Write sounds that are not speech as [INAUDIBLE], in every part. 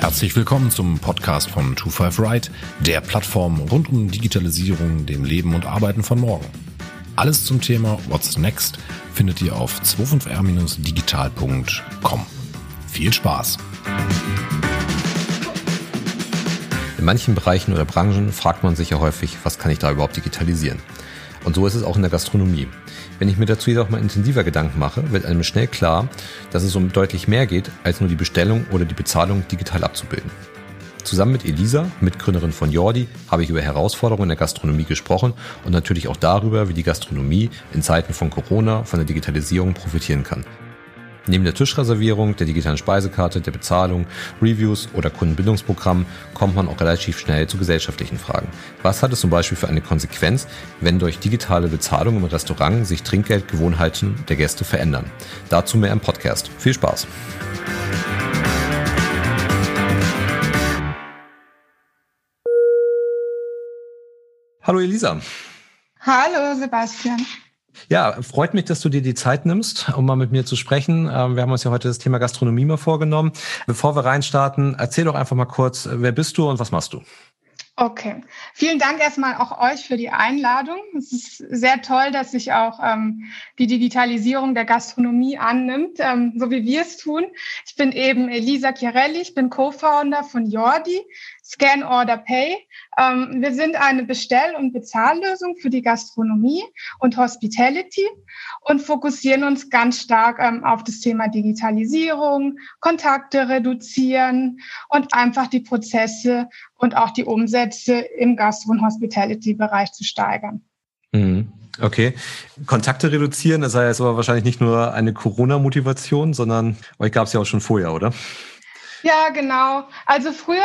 Herzlich willkommen zum Podcast von 25 Right, der Plattform rund um Digitalisierung, dem Leben und Arbeiten von morgen. Alles zum Thema What's Next findet ihr auf 25r-digital.com. Viel Spaß! In manchen Bereichen oder Branchen fragt man sich ja häufig, was kann ich da überhaupt digitalisieren? Und so ist es auch in der Gastronomie. Wenn ich mir dazu jedoch mal intensiver Gedanken mache, wird einem schnell klar, dass es um deutlich mehr geht, als nur die Bestellung oder die Bezahlung digital abzubilden. Zusammen mit Elisa, Mitgründerin von Jordi, habe ich über Herausforderungen in der Gastronomie gesprochen und natürlich auch darüber, wie die Gastronomie in Zeiten von Corona von der Digitalisierung profitieren kann. Neben der Tischreservierung, der digitalen Speisekarte, der Bezahlung, Reviews oder Kundenbildungsprogramm kommt man auch relativ schnell zu gesellschaftlichen Fragen. Was hat es zum Beispiel für eine Konsequenz, wenn durch digitale Bezahlung im Restaurant sich Trinkgeldgewohnheiten der Gäste verändern? Dazu mehr im Podcast. Viel Spaß! Hallo Elisa. Hallo Sebastian. Ja, freut mich, dass du dir die Zeit nimmst, um mal mit mir zu sprechen. Ähm, wir haben uns ja heute das Thema Gastronomie mal vorgenommen. Bevor wir reinstarten, erzähl doch einfach mal kurz, wer bist du und was machst du? Okay, vielen Dank erstmal auch euch für die Einladung. Es ist sehr toll, dass sich auch ähm, die Digitalisierung der Gastronomie annimmt, ähm, so wie wir es tun. Ich bin eben Elisa Chiarelli, ich bin Co-Founder von Jordi, Scan Order Pay. Ähm, wir sind eine Bestell- und Bezahllösung für die Gastronomie und Hospitality und fokussieren uns ganz stark ähm, auf das Thema Digitalisierung, Kontakte reduzieren und einfach die Prozesse und auch die Umsätze im Gastro- und Hospitality-Bereich zu steigern. Mhm. Okay. Kontakte reduzieren, das sei jetzt aber wahrscheinlich nicht nur eine Corona-Motivation, sondern euch gab es ja auch schon vorher, oder? Ja, genau. Also früher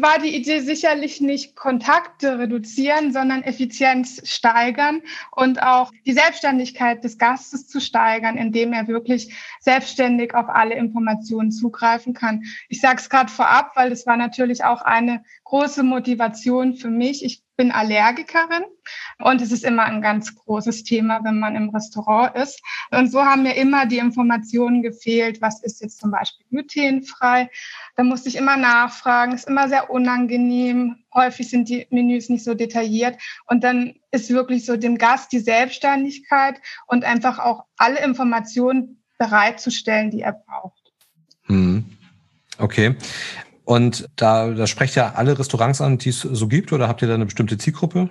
war die Idee sicherlich nicht Kontakte reduzieren, sondern Effizienz steigern und auch die Selbstständigkeit des Gastes zu steigern, indem er wirklich selbstständig auf alle Informationen zugreifen kann. Ich sage es gerade vorab, weil das war natürlich auch eine große Motivation für mich. Ich bin Allergikerin und es ist immer ein ganz großes Thema, wenn man im Restaurant ist. Und so haben mir immer die Informationen gefehlt, was ist jetzt zum Beispiel glutenfrei. Da musste ich immer nachfragen, ist immer sehr unangenehm. Häufig sind die Menüs nicht so detailliert. Und dann ist wirklich so dem Gast die Selbstständigkeit und einfach auch alle Informationen bereitzustellen, die er braucht. Hm. Okay. Und da, da sprecht ja alle Restaurants an, die es so gibt, oder habt ihr da eine bestimmte Zielgruppe?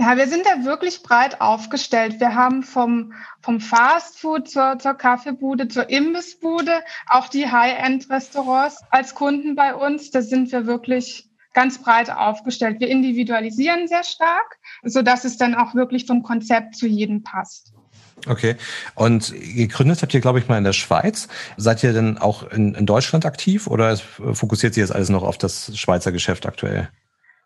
Ja, wir sind da wirklich breit aufgestellt. Wir haben vom, vom Fastfood zur, zur Kaffeebude, zur Imbissbude, auch die High-End-Restaurants als Kunden bei uns. Da sind wir wirklich ganz breit aufgestellt. Wir individualisieren sehr stark, so dass es dann auch wirklich vom Konzept zu jedem passt. Okay. Und gegründet habt ihr, glaube ich, mal in der Schweiz. Seid ihr denn auch in, in Deutschland aktiv oder fokussiert sich jetzt alles noch auf das Schweizer Geschäft aktuell?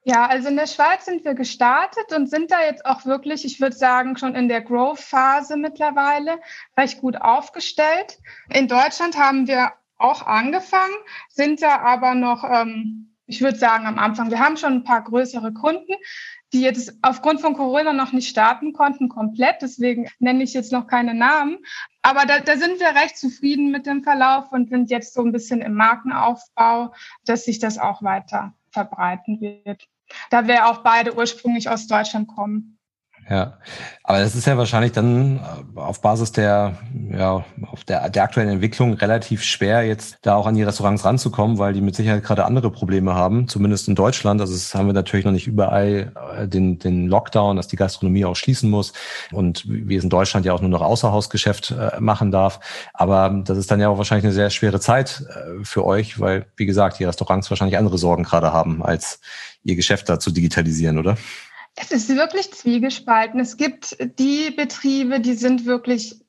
Ja, also in der Schweiz sind wir gestartet und sind da jetzt auch wirklich, ich würde sagen, schon in der Growth-Phase mittlerweile recht gut aufgestellt. In Deutschland haben wir auch angefangen, sind da aber noch, ähm, ich würde sagen, am Anfang. Wir haben schon ein paar größere Kunden, die jetzt aufgrund von Corona noch nicht starten konnten, komplett. Deswegen nenne ich jetzt noch keine Namen. Aber da, da sind wir recht zufrieden mit dem Verlauf und sind jetzt so ein bisschen im Markenaufbau, dass sich das auch weiter verbreiten wird. Da wir auch beide ursprünglich aus Deutschland kommen. Ja, aber das ist ja wahrscheinlich dann äh, auf Basis der, ja, auf der, der aktuellen Entwicklung relativ schwer, jetzt da auch an die Restaurants ranzukommen, weil die mit Sicherheit gerade andere Probleme haben, zumindest in Deutschland. Also das haben wir natürlich noch nicht überall äh, den, den Lockdown, dass die Gastronomie auch schließen muss und wie es in Deutschland ja auch nur noch Außerhausgeschäft äh, machen darf. Aber das ist dann ja auch wahrscheinlich eine sehr schwere Zeit für euch, weil, wie gesagt, die Restaurants wahrscheinlich andere Sorgen gerade haben, als ihr Geschäft da zu digitalisieren, oder? Es ist wirklich zwiegespalten. Es gibt die Betriebe, die sind wirklich,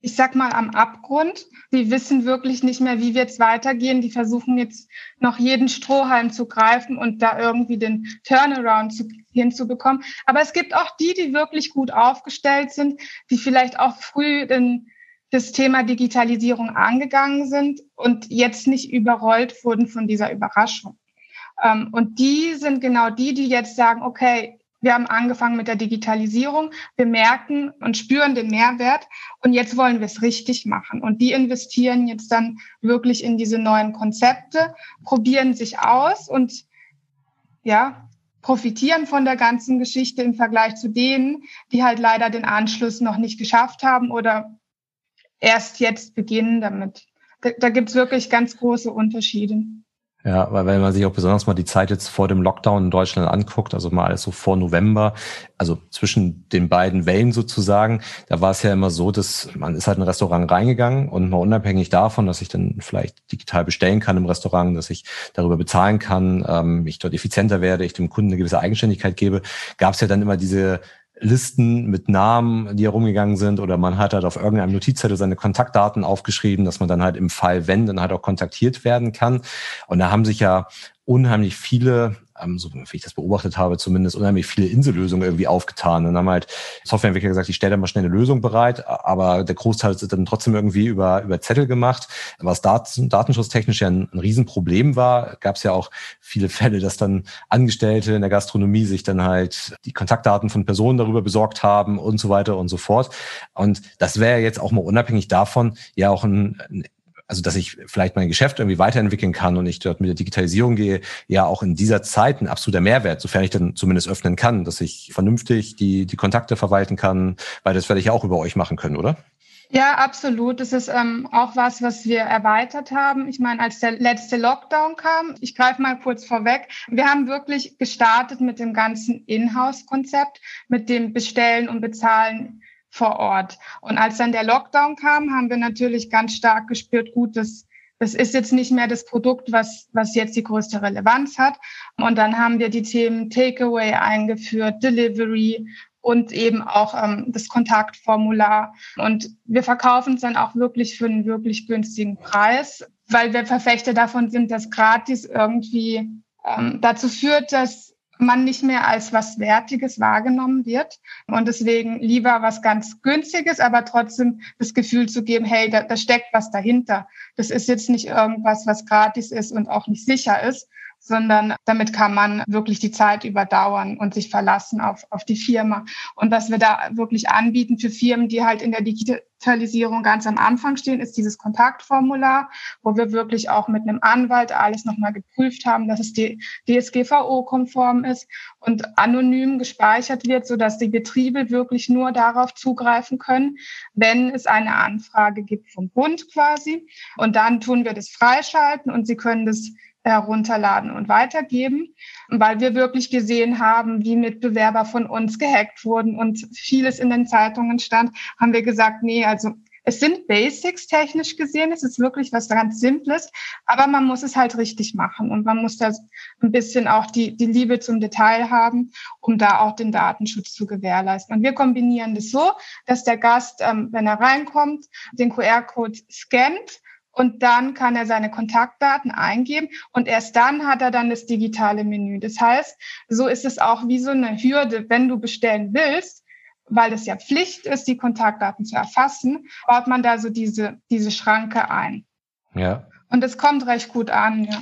ich sag mal, am Abgrund. Die wissen wirklich nicht mehr, wie wird es weitergehen. Die versuchen jetzt noch jeden Strohhalm zu greifen und da irgendwie den Turnaround zu, hinzubekommen. Aber es gibt auch die, die wirklich gut aufgestellt sind, die vielleicht auch früh den, das Thema Digitalisierung angegangen sind und jetzt nicht überrollt wurden von dieser Überraschung. Ähm, und die sind genau die, die jetzt sagen, okay, wir haben angefangen mit der Digitalisierung. Wir merken und spüren den Mehrwert. Und jetzt wollen wir es richtig machen. Und die investieren jetzt dann wirklich in diese neuen Konzepte, probieren sich aus und ja, profitieren von der ganzen Geschichte im Vergleich zu denen, die halt leider den Anschluss noch nicht geschafft haben oder erst jetzt beginnen damit. Da, da gibt es wirklich ganz große Unterschiede. Ja, weil wenn man sich auch besonders mal die Zeit jetzt vor dem Lockdown in Deutschland anguckt, also mal alles so vor November, also zwischen den beiden Wellen sozusagen, da war es ja immer so, dass man ist halt in ein Restaurant reingegangen und mal unabhängig davon, dass ich dann vielleicht digital bestellen kann im Restaurant, dass ich darüber bezahlen kann, ähm, ich dort effizienter werde, ich dem Kunden eine gewisse Eigenständigkeit gebe, gab es ja dann immer diese Listen mit Namen, die herumgegangen sind, oder man hat halt auf irgendeinem Notizzettel seine Kontaktdaten aufgeschrieben, dass man dann halt im Fall, wenn, dann halt auch kontaktiert werden kann. Und da haben sich ja unheimlich viele ähm, so wie ich das beobachtet habe, zumindest unheimlich viele Insellösungen irgendwie aufgetan. Und haben halt Softwareentwickler gesagt, ich stelle da mal schnell eine Lösung bereit, aber der Großteil ist dann trotzdem irgendwie über, über Zettel gemacht. Was Daten, datenschutztechnisch ja ein, ein Riesenproblem war, gab es ja auch viele Fälle, dass dann Angestellte in der Gastronomie sich dann halt die Kontaktdaten von Personen darüber besorgt haben und so weiter und so fort. Und das wäre jetzt auch mal unabhängig davon ja auch ein, ein also dass ich vielleicht mein Geschäft irgendwie weiterentwickeln kann und ich dort mit der Digitalisierung gehe, ja auch in dieser Zeit ein absoluter Mehrwert, sofern ich dann zumindest öffnen kann, dass ich vernünftig die, die Kontakte verwalten kann, weil das werde ich auch über euch machen können, oder? Ja, absolut. Das ist ähm, auch was, was wir erweitert haben. Ich meine, als der letzte Lockdown kam, ich greife mal kurz vorweg, wir haben wirklich gestartet mit dem ganzen Inhouse-Konzept, mit dem Bestellen und Bezahlen vor Ort. Und als dann der Lockdown kam, haben wir natürlich ganz stark gespürt, gut, das, das ist jetzt nicht mehr das Produkt, was, was jetzt die größte Relevanz hat. Und dann haben wir die Themen Takeaway eingeführt, Delivery und eben auch ähm, das Kontaktformular. Und wir verkaufen es dann auch wirklich für einen wirklich günstigen Preis, weil wir Verfechter davon sind, dass gratis irgendwie ähm, dazu führt, dass man nicht mehr als was Wertiges wahrgenommen wird. Und deswegen lieber was ganz Günstiges, aber trotzdem das Gefühl zu geben, hey, da, da steckt was dahinter. Das ist jetzt nicht irgendwas, was gratis ist und auch nicht sicher ist, sondern damit kann man wirklich die Zeit überdauern und sich verlassen auf, auf die Firma. Und was wir da wirklich anbieten für Firmen, die halt in der Digitalisierung ganz am Anfang stehen, ist dieses Kontaktformular, wo wir wirklich auch mit einem Anwalt alles nochmal geprüft haben, dass es DSGVO-konform ist und anonym gespeichert wird, sodass die Betriebe wirklich nur darauf zugreifen können, wenn es eine Anfrage gibt vom Bund quasi. Und dann tun wir das freischalten und Sie können das herunterladen und weitergeben, weil wir wirklich gesehen haben, wie Mitbewerber von uns gehackt wurden und vieles in den Zeitungen stand, haben wir gesagt, nee, also es sind Basics technisch gesehen, es ist wirklich was ganz Simples, aber man muss es halt richtig machen und man muss da ein bisschen auch die, die Liebe zum Detail haben, um da auch den Datenschutz zu gewährleisten. Und wir kombinieren das so, dass der Gast, ähm, wenn er reinkommt, den QR-Code scannt und dann kann er seine Kontaktdaten eingeben und erst dann hat er dann das digitale Menü. Das heißt, so ist es auch wie so eine Hürde, wenn du bestellen willst, weil es ja Pflicht ist, die Kontaktdaten zu erfassen, baut man da so diese, diese Schranke ein. Ja. Und es kommt recht gut an, ja.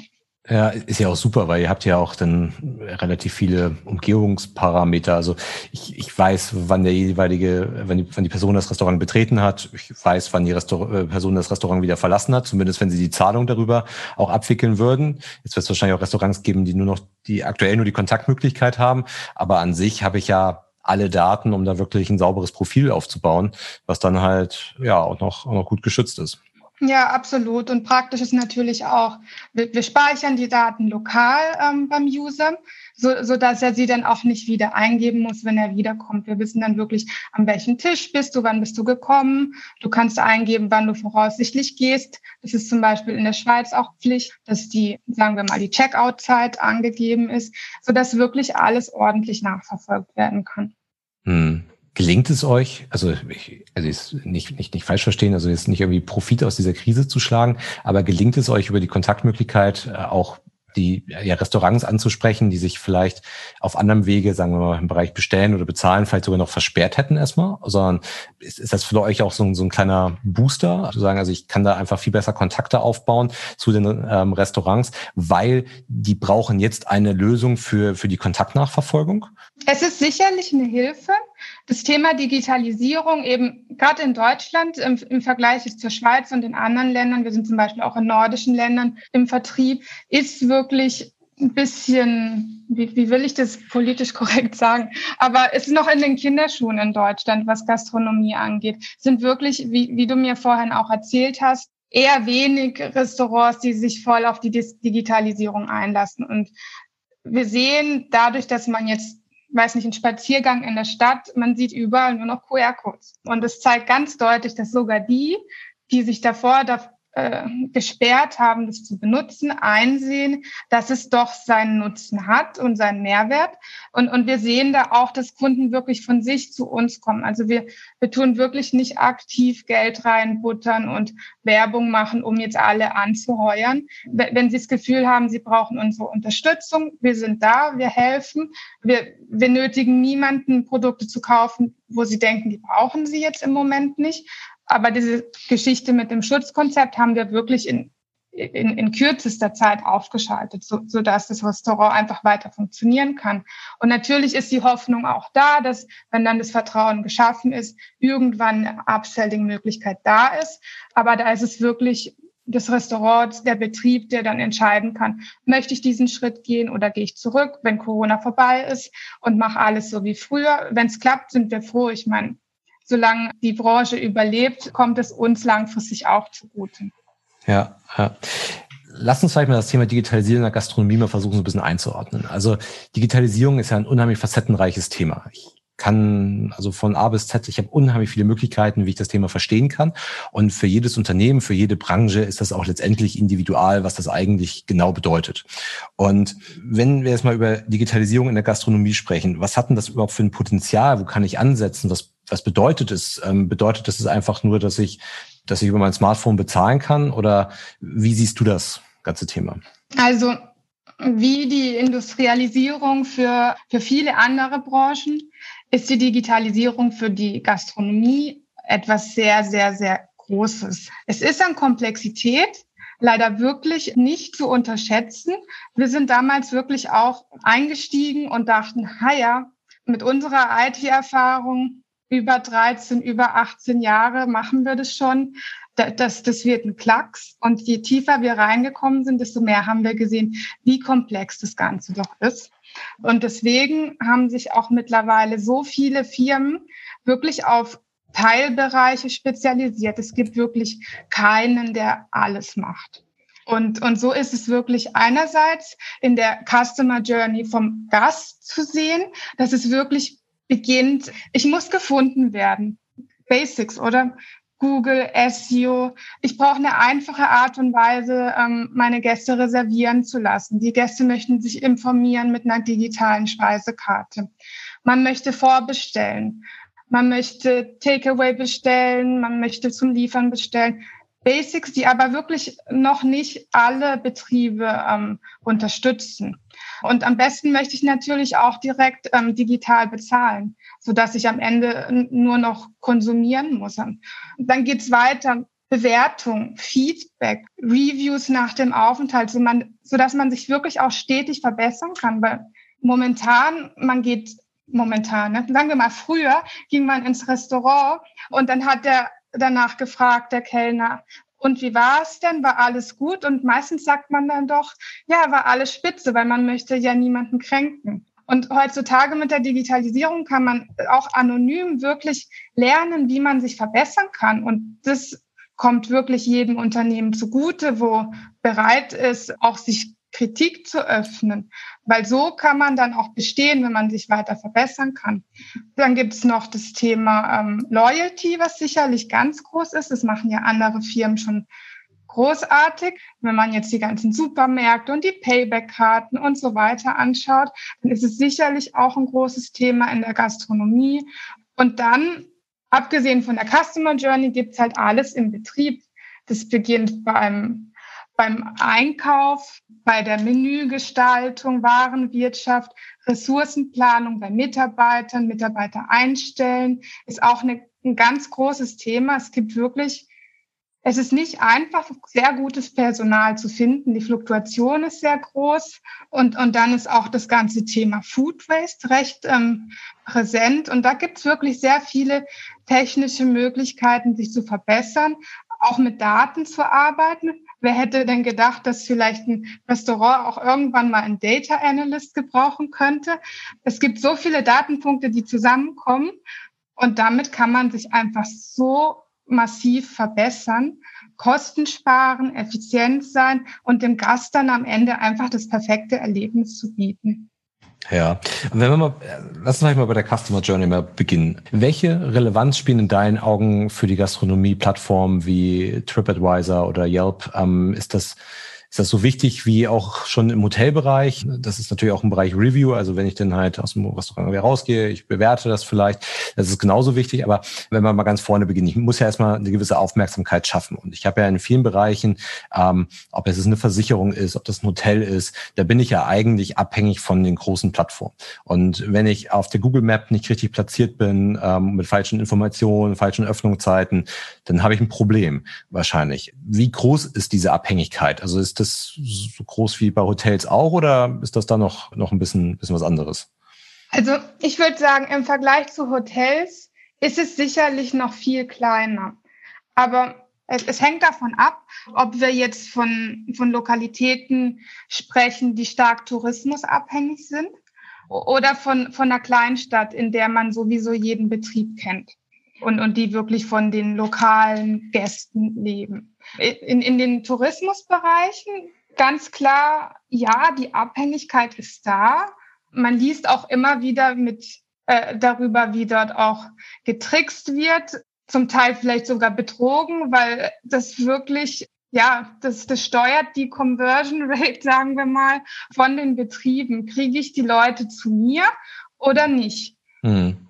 Ja, ist ja auch super, weil ihr habt ja auch dann relativ viele Umgebungsparameter. Also ich, ich weiß, wann der jeweilige, wann die, wann die Person das Restaurant betreten hat. Ich weiß, wann die Restaur äh, Person das Restaurant wieder verlassen hat, zumindest wenn sie die Zahlung darüber auch abwickeln würden. Jetzt wird es wahrscheinlich auch Restaurants geben, die nur noch, die aktuell nur die Kontaktmöglichkeit haben. Aber an sich habe ich ja alle Daten, um da wirklich ein sauberes Profil aufzubauen, was dann halt ja auch noch, auch noch gut geschützt ist. Ja, absolut. Und praktisch ist natürlich auch, wir, wir speichern die Daten lokal ähm, beim User, so, so dass er sie dann auch nicht wieder eingeben muss, wenn er wiederkommt. Wir wissen dann wirklich, an welchem Tisch bist du, wann bist du gekommen. Du kannst eingeben, wann du voraussichtlich gehst. Das ist zum Beispiel in der Schweiz auch Pflicht, dass die, sagen wir mal, die Checkout-Zeit angegeben ist, so dass wirklich alles ordentlich nachverfolgt werden kann. Hm. Gelingt es euch, also ich, also ist nicht, nicht, nicht falsch verstehen, also jetzt nicht irgendwie Profit aus dieser Krise zu schlagen, aber gelingt es euch über die Kontaktmöglichkeit äh, auch die ja, Restaurants anzusprechen, die sich vielleicht auf anderem Wege, sagen wir mal, im Bereich bestellen oder bezahlen, vielleicht sogar noch versperrt hätten erstmal, sondern ist, ist das für euch auch so, ein, so ein kleiner Booster, zu sagen, also ich kann da einfach viel besser Kontakte aufbauen zu den ähm, Restaurants, weil die brauchen jetzt eine Lösung für, für die Kontaktnachverfolgung? Es ist sicherlich eine Hilfe. Das Thema Digitalisierung eben gerade in Deutschland im, im Vergleich zur Schweiz und in anderen Ländern, wir sind zum Beispiel auch in nordischen Ländern im Vertrieb, ist wirklich ein bisschen, wie, wie will ich das politisch [LAUGHS] korrekt sagen, aber es ist noch in den Kinderschuhen in Deutschland, was Gastronomie angeht. sind wirklich, wie, wie du mir vorhin auch erzählt hast, eher wenig Restaurants, die sich voll auf die Digitalisierung einlassen. Und wir sehen dadurch, dass man jetzt weiß nicht, ein Spaziergang in der Stadt, man sieht überall nur noch QR-Codes. Und es zeigt ganz deutlich, dass sogar die, die sich davor äh, gesperrt haben, das zu benutzen, einsehen, dass es doch seinen Nutzen hat und seinen Mehrwert. Und, und wir sehen da auch, dass Kunden wirklich von sich zu uns kommen. Also wir, wir tun wirklich nicht aktiv Geld reinbuttern und Werbung machen, um jetzt alle anzuheuern. Wenn Sie das Gefühl haben, Sie brauchen unsere Unterstützung, wir sind da, wir helfen. Wir, wir nötigen niemanden, Produkte zu kaufen, wo Sie denken, die brauchen Sie jetzt im Moment nicht. Aber diese Geschichte mit dem Schutzkonzept haben wir wirklich in, in, in kürzester Zeit aufgeschaltet, so, so dass das Restaurant einfach weiter funktionieren kann. Und natürlich ist die Hoffnung auch da, dass, wenn dann das Vertrauen geschaffen ist, irgendwann eine Upselling-Möglichkeit da ist. Aber da ist es wirklich das Restaurant, der Betrieb, der dann entscheiden kann, möchte ich diesen Schritt gehen oder gehe ich zurück, wenn Corona vorbei ist und mache alles so wie früher. Wenn es klappt, sind wir froh. Ich meine, solange die Branche überlebt, kommt es uns langfristig auch zugute. Ja, ja. Lass uns vielleicht mal das Thema Digitalisierung der Gastronomie mal versuchen, so ein bisschen einzuordnen. Also Digitalisierung ist ja ein unheimlich facettenreiches Thema. Ich kann also von A bis Z, ich habe unheimlich viele Möglichkeiten, wie ich das Thema verstehen kann. Und für jedes Unternehmen, für jede Branche ist das auch letztendlich individual, was das eigentlich genau bedeutet. Und wenn wir jetzt mal über Digitalisierung in der Gastronomie sprechen, was hat denn das überhaupt für ein Potenzial? Wo kann ich ansetzen? Was was bedeutet es? Ähm, bedeutet das einfach nur, dass ich, dass ich über mein Smartphone bezahlen kann? Oder wie siehst du das ganze Thema? Also wie die Industrialisierung für, für viele andere Branchen ist die Digitalisierung für die Gastronomie etwas sehr, sehr, sehr Großes. Es ist an Komplexität leider wirklich nicht zu unterschätzen. Wir sind damals wirklich auch eingestiegen und dachten, ja, mit unserer IT-Erfahrung über 13, über 18 Jahre machen wir das schon. Das, das wird ein Klacks. Und je tiefer wir reingekommen sind, desto mehr haben wir gesehen, wie komplex das Ganze doch ist. Und deswegen haben sich auch mittlerweile so viele Firmen wirklich auf Teilbereiche spezialisiert. Es gibt wirklich keinen, der alles macht. Und, und so ist es wirklich einerseits in der Customer Journey vom Gast zu sehen, dass es wirklich beginnt, ich muss gefunden werden. Basics, oder? Google, SEO. Ich brauche eine einfache Art und Weise, ähm, meine Gäste reservieren zu lassen. Die Gäste möchten sich informieren mit einer digitalen Speisekarte. Man möchte vorbestellen. Man möchte Takeaway bestellen. Man möchte zum Liefern bestellen. Basics, die aber wirklich noch nicht alle Betriebe ähm, unterstützen. Und am besten möchte ich natürlich auch direkt ähm, digital bezahlen, so dass ich am Ende nur noch konsumieren muss. Und dann geht's weiter. Bewertung, Feedback, Reviews nach dem Aufenthalt, so, man, so dass man sich wirklich auch stetig verbessern kann. Weil momentan, man geht momentan, ne? sagen wir mal, früher ging man ins Restaurant und dann hat der danach gefragt, der Kellner, und wie war es denn? War alles gut? Und meistens sagt man dann doch, ja, war alles spitze, weil man möchte ja niemanden kränken. Und heutzutage mit der Digitalisierung kann man auch anonym wirklich lernen, wie man sich verbessern kann. Und das kommt wirklich jedem Unternehmen zugute, wo bereit ist, auch sich Kritik zu öffnen, weil so kann man dann auch bestehen, wenn man sich weiter verbessern kann. Dann gibt es noch das Thema ähm, Loyalty, was sicherlich ganz groß ist. Das machen ja andere Firmen schon großartig. Wenn man jetzt die ganzen Supermärkte und die Payback-Karten und so weiter anschaut, dann ist es sicherlich auch ein großes Thema in der Gastronomie. Und dann, abgesehen von der Customer Journey, gibt es halt alles im Betrieb. Das beginnt beim beim Einkauf, bei der Menügestaltung, Warenwirtschaft, Ressourcenplanung bei Mitarbeitern, Mitarbeiter einstellen, ist auch eine, ein ganz großes Thema. Es gibt wirklich, es ist nicht einfach, sehr gutes Personal zu finden. Die Fluktuation ist sehr groß und, und dann ist auch das ganze Thema Food Waste recht ähm, präsent. Und da gibt es wirklich sehr viele technische Möglichkeiten, sich zu verbessern, auch mit Daten zu arbeiten. Wer hätte denn gedacht, dass vielleicht ein Restaurant auch irgendwann mal einen Data Analyst gebrauchen könnte? Es gibt so viele Datenpunkte, die zusammenkommen und damit kann man sich einfach so massiv verbessern, Kosten sparen, effizient sein und dem Gast dann am Ende einfach das perfekte Erlebnis zu bieten. Ja, wenn wir mal, lass uns mal bei der Customer Journey mal beginnen. Welche Relevanz spielen in deinen Augen für die Gastronomie-Plattformen wie TripAdvisor oder Yelp? Ähm, ist das ist das so wichtig wie auch schon im Hotelbereich. Das ist natürlich auch ein Bereich Review. Also wenn ich dann halt aus dem Restaurant wieder rausgehe, ich bewerte das vielleicht. Das ist genauso wichtig. Aber wenn wir mal ganz vorne beginnen, ich muss ja erstmal eine gewisse Aufmerksamkeit schaffen. Und ich habe ja in vielen Bereichen, ähm, ob es eine Versicherung ist, ob das ein Hotel ist, da bin ich ja eigentlich abhängig von den großen Plattformen. Und wenn ich auf der Google Map nicht richtig platziert bin, ähm, mit falschen Informationen, falschen Öffnungszeiten, dann habe ich ein Problem wahrscheinlich. Wie groß ist diese Abhängigkeit? Also ist das das so groß wie bei Hotels auch oder ist das da noch, noch ein bisschen, bisschen was anderes? Also ich würde sagen, im Vergleich zu Hotels ist es sicherlich noch viel kleiner. Aber es, es, hängt davon ab, ob wir jetzt von, von Lokalitäten sprechen, die stark tourismusabhängig sind oder von, von einer Kleinstadt, in der man sowieso jeden Betrieb kennt und, und die wirklich von den lokalen Gästen leben. In, in den Tourismusbereichen ganz klar, ja, die Abhängigkeit ist da. Man liest auch immer wieder mit äh, darüber, wie dort auch getrickst wird, zum Teil vielleicht sogar betrogen, weil das wirklich ja, das, das steuert die Conversion Rate, [LAUGHS] sagen wir mal, von den Betrieben. Kriege ich die Leute zu mir oder nicht? Hm.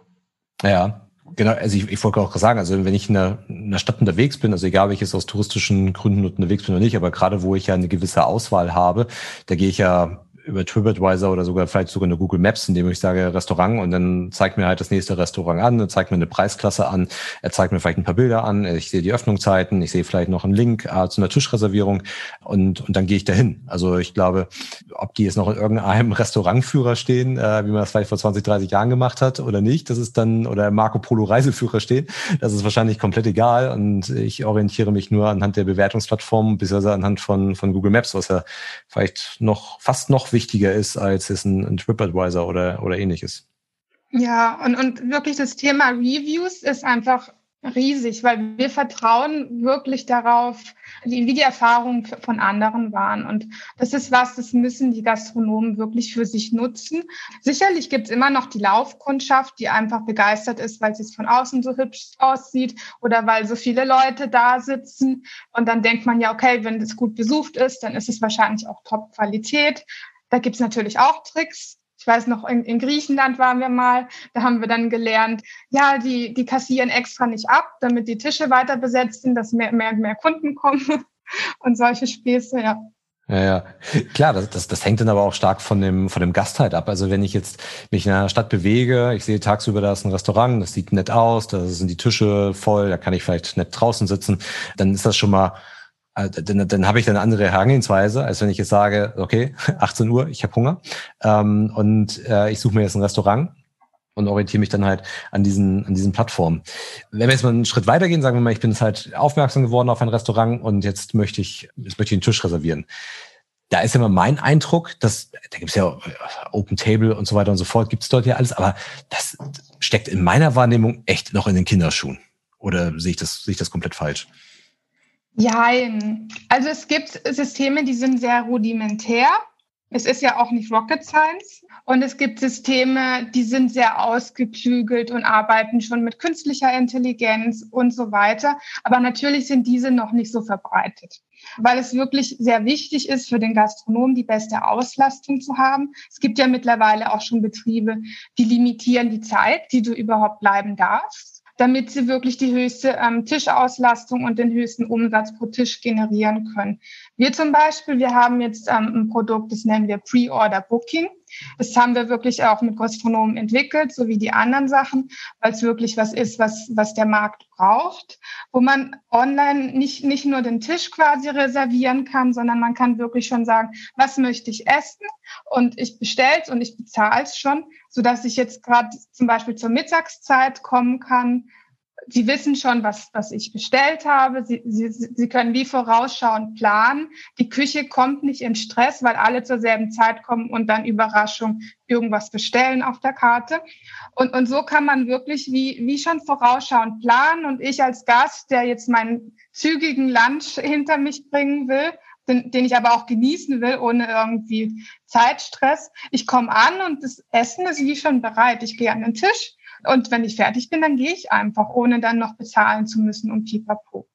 Ja, Genau, also ich, ich wollte auch sagen, also wenn ich in einer, in einer Stadt unterwegs bin, also egal, ob ich jetzt aus touristischen Gründen unterwegs bin oder nicht, aber gerade wo ich ja eine gewisse Auswahl habe, da gehe ich ja über TripAdvisor oder sogar vielleicht sogar eine Google Maps, indem ich sage Restaurant und dann zeigt mir halt das nächste Restaurant an, dann zeigt mir eine Preisklasse an, er zeigt mir vielleicht ein paar Bilder an, ich sehe die Öffnungszeiten, ich sehe vielleicht noch einen Link äh, zu einer Tischreservierung und, und dann gehe ich dahin. Also ich glaube, ob die jetzt noch in irgendeinem [LAUGHS] Restaurantführer stehen, äh, wie man das vielleicht vor 20, 30 Jahren gemacht hat oder nicht, das ist dann, oder Marco Polo Reiseführer stehen, das ist wahrscheinlich komplett egal und ich orientiere mich nur anhand der Bewertungsplattform, beziehungsweise anhand von, von Google Maps, was ja vielleicht noch, fast noch wichtiger ist als es ein, ein TripAdvisor oder, oder ähnliches. Ja, und, und wirklich das Thema Reviews ist einfach riesig, weil wir vertrauen wirklich darauf, wie die Erfahrungen von anderen waren. Und das ist was, das müssen die Gastronomen wirklich für sich nutzen. Sicherlich gibt es immer noch die Laufkundschaft, die einfach begeistert ist, weil es von außen so hübsch aussieht oder weil so viele Leute da sitzen. Und dann denkt man ja, okay, wenn das gut besucht ist, dann ist es wahrscheinlich auch Top-Qualität. Da gibt es natürlich auch Tricks. Ich weiß noch, in, in, Griechenland waren wir mal, da haben wir dann gelernt, ja, die, die kassieren extra nicht ab, damit die Tische weiter besetzt sind, dass mehr, mehr, mehr Kunden kommen [LAUGHS] und solche Späße, ja. Ja, ja. Klar, das, das, das hängt dann aber auch stark von dem, von dem Gast halt ab. Also wenn ich jetzt mich in einer Stadt bewege, ich sehe tagsüber, da ist ein Restaurant, das sieht nett aus, da sind die Tische voll, da kann ich vielleicht nett draußen sitzen, dann ist das schon mal äh, dann, dann habe ich eine andere Herangehensweise, als wenn ich jetzt sage, okay, [LAUGHS] 18 Uhr, ich habe Hunger ähm, und äh, ich suche mir jetzt ein Restaurant und orientiere mich dann halt an diesen, an diesen Plattformen. Wenn wir jetzt mal einen Schritt weitergehen, sagen wir mal, ich bin jetzt halt aufmerksam geworden auf ein Restaurant und jetzt möchte ich, jetzt möchte ich einen Tisch reservieren. Da ist immer mein Eindruck, dass da gibt es ja Open Table und so weiter und so fort, gibt es dort ja alles, aber das steckt in meiner Wahrnehmung echt noch in den Kinderschuhen. Oder sehe ich das, sehe ich das komplett falsch? Nein, also es gibt Systeme, die sind sehr rudimentär. Es ist ja auch nicht Rocket Science. Und es gibt Systeme, die sind sehr ausgeklügelt und arbeiten schon mit künstlicher Intelligenz und so weiter. Aber natürlich sind diese noch nicht so verbreitet, weil es wirklich sehr wichtig ist für den Gastronom, die beste Auslastung zu haben. Es gibt ja mittlerweile auch schon Betriebe, die limitieren die Zeit, die du überhaupt bleiben darfst damit sie wirklich die höchste ähm, Tischauslastung und den höchsten Umsatz pro Tisch generieren können. Wir zum Beispiel, wir haben jetzt ähm, ein Produkt, das nennen wir Pre-Order Booking. Das haben wir wirklich auch mit Gastronomen entwickelt, so wie die anderen Sachen, weil es wirklich was ist, was, was der Markt braucht, wo man online nicht, nicht nur den Tisch quasi reservieren kann, sondern man kann wirklich schon sagen, was möchte ich essen? Und ich bestelle es und ich bezahle es schon, so dass ich jetzt gerade zum Beispiel zur Mittagszeit kommen kann Sie wissen schon, was, was ich bestellt habe. Sie, Sie, Sie können wie vorausschauend planen. Die Küche kommt nicht in Stress, weil alle zur selben Zeit kommen und dann Überraschung irgendwas bestellen auf der Karte. Und, und so kann man wirklich wie, wie schon vorausschauend planen. Und ich als Gast, der jetzt meinen zügigen Lunch hinter mich bringen will, den, den ich aber auch genießen will, ohne irgendwie Zeitstress. Ich komme an und das Essen ist wie schon bereit. Ich gehe an den Tisch und wenn ich fertig bin, dann gehe ich einfach, ohne dann noch bezahlen zu müssen und pipapo.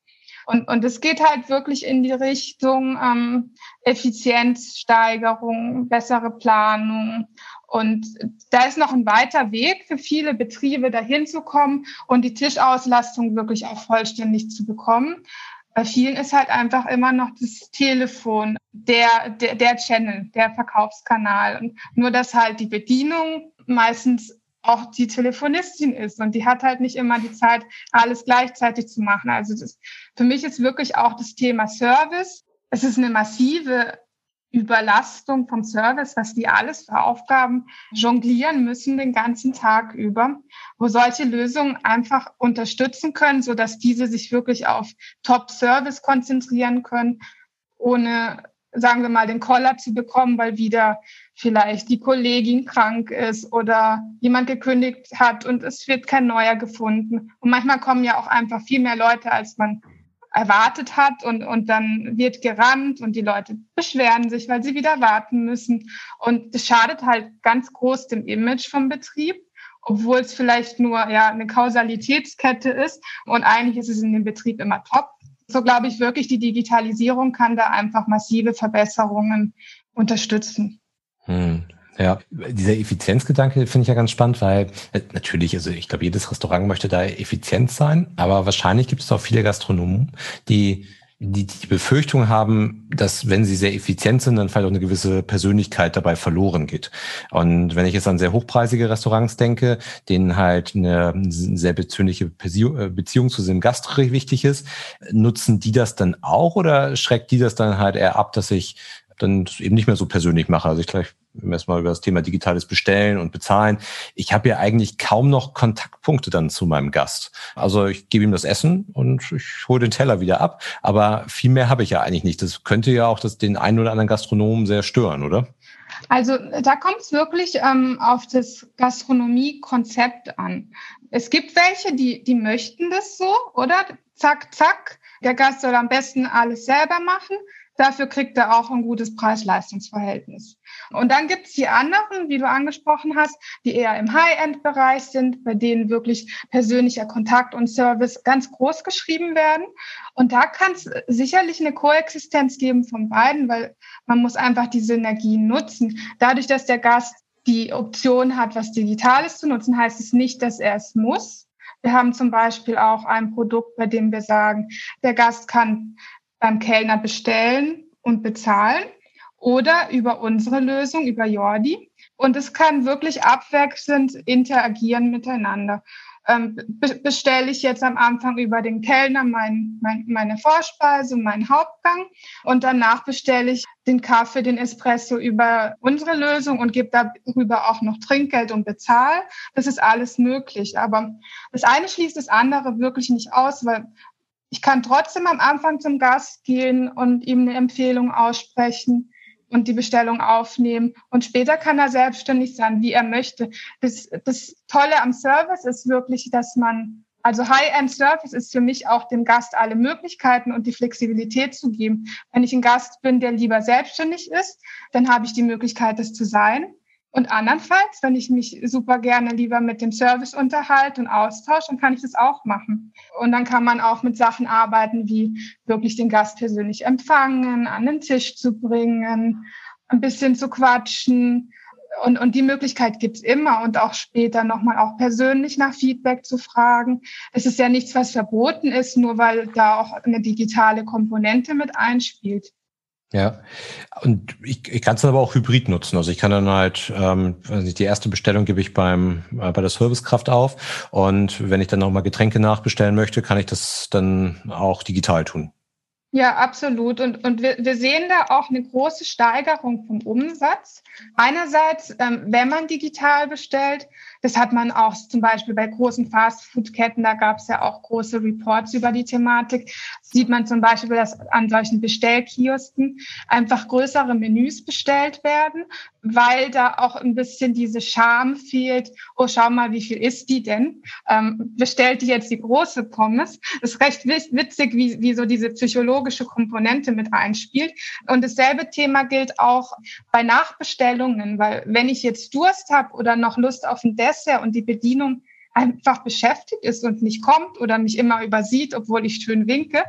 Und, und es geht halt wirklich in die Richtung ähm, Effizienzsteigerung, bessere Planung. Und da ist noch ein weiter Weg für viele Betriebe, dahin zu kommen und die Tischauslastung wirklich auch vollständig zu bekommen. Bei vielen ist halt einfach immer noch das Telefon, der, der, der Channel, der Verkaufskanal. Und nur, dass halt die Bedienung meistens auch die Telefonistin ist und die hat halt nicht immer die Zeit, alles gleichzeitig zu machen. Also das, für mich ist wirklich auch das Thema Service. Es ist eine massive Überlastung vom Service, was die alles für Aufgaben jonglieren müssen den ganzen Tag über, wo solche Lösungen einfach unterstützen können, so dass diese sich wirklich auf Top-Service konzentrieren können, ohne sagen wir mal, den Koller zu bekommen, weil wieder vielleicht die Kollegin krank ist oder jemand gekündigt hat und es wird kein neuer gefunden. Und manchmal kommen ja auch einfach viel mehr Leute, als man erwartet hat und, und dann wird gerannt und die Leute beschweren sich, weil sie wieder warten müssen. Und das schadet halt ganz groß dem Image vom Betrieb, obwohl es vielleicht nur ja eine Kausalitätskette ist und eigentlich ist es in dem Betrieb immer top so glaube ich wirklich, die Digitalisierung kann da einfach massive Verbesserungen unterstützen. Hm. Ja, dieser Effizienzgedanke finde ich ja ganz spannend, weil äh, natürlich, also ich glaube, jedes Restaurant möchte da effizient sein, aber wahrscheinlich gibt es auch viele Gastronomen, die die, die Befürchtung haben, dass wenn sie sehr effizient sind, dann vielleicht auch eine gewisse Persönlichkeit dabei verloren geht. Und wenn ich jetzt an sehr hochpreisige Restaurants denke, denen halt eine sehr persönliche äh, Beziehung zu dem Gast wichtig ist, nutzen die das dann auch oder schreckt die das dann halt eher ab, dass ich dann eben nicht mehr so persönlich mache. Also ich gleich erstmal über das Thema digitales Bestellen und Bezahlen. Ich habe ja eigentlich kaum noch Kontaktpunkte dann zu meinem Gast. Also ich gebe ihm das Essen und ich hole den Teller wieder ab. Aber viel mehr habe ich ja eigentlich nicht. Das könnte ja auch das, den einen oder anderen Gastronomen sehr stören, oder? Also da kommt es wirklich ähm, auf das Gastronomie-Konzept an. Es gibt welche, die, die möchten das so, oder? Zack, zack. Der Gast soll am besten alles selber machen. Dafür kriegt er auch ein gutes Preis-Leistungs-Verhältnis. Und dann gibt es die anderen, wie du angesprochen hast, die eher im High-End-Bereich sind, bei denen wirklich persönlicher Kontakt und Service ganz groß geschrieben werden. Und da kann es sicherlich eine Koexistenz geben von beiden, weil man muss einfach die Synergien nutzen. Dadurch, dass der Gast die Option hat, was Digitales zu nutzen, heißt es nicht, dass er es muss. Wir haben zum Beispiel auch ein Produkt, bei dem wir sagen, der Gast kann beim Kellner bestellen und bezahlen oder über unsere Lösung, über Jordi. Und es kann wirklich abwechselnd interagieren miteinander. Ähm, be bestelle ich jetzt am Anfang über den Kellner mein, mein, meine Vorspeise, meinen Hauptgang und danach bestelle ich den Kaffee, den Espresso über unsere Lösung und gebe darüber auch noch Trinkgeld und bezahle. Das ist alles möglich. Aber das eine schließt das andere wirklich nicht aus, weil ich kann trotzdem am Anfang zum Gast gehen und ihm eine Empfehlung aussprechen und die Bestellung aufnehmen. Und später kann er selbstständig sein, wie er möchte. Das, das Tolle am Service ist wirklich, dass man, also High-End-Service ist für mich auch dem Gast alle Möglichkeiten und die Flexibilität zu geben. Wenn ich ein Gast bin, der lieber selbstständig ist, dann habe ich die Möglichkeit, das zu sein. Und andernfalls, wenn ich mich super gerne lieber mit dem Service unterhalte und austausche, dann kann ich das auch machen. Und dann kann man auch mit Sachen arbeiten, wie wirklich den Gast persönlich empfangen, an den Tisch zu bringen, ein bisschen zu quatschen, Und, und die Möglichkeit gibt's immer und auch später nochmal auch persönlich nach Feedback zu fragen. Es ist ja nichts, was verboten ist, nur weil da auch eine digitale Komponente mit einspielt. Ja, und ich, ich kann es aber auch hybrid nutzen. Also ich kann dann halt, ähm, die erste Bestellung gebe ich beim äh, bei der Servicekraft auf und wenn ich dann nochmal Getränke nachbestellen möchte, kann ich das dann auch digital tun. Ja, absolut. Und, und wir, wir sehen da auch eine große Steigerung vom Umsatz. Einerseits, ähm, wenn man digital bestellt, das hat man auch zum Beispiel bei großen Fastfood-Ketten, da gab es ja auch große Reports über die Thematik. Sieht man zum Beispiel, dass an solchen Bestellkiosken einfach größere Menüs bestellt werden, weil da auch ein bisschen diese Scham fehlt. Oh, schau mal, wie viel ist die denn? Ähm, bestellt die jetzt die große Pommes? Das ist recht witzig, wie, wie so diese psychologische Komponente mit einspielt. Und dasselbe Thema gilt auch bei Nachbestellungen, weil wenn ich jetzt Durst habe oder noch Lust auf ein Dessert, und die Bedienung einfach beschäftigt ist und nicht kommt oder mich immer übersieht, obwohl ich schön winke,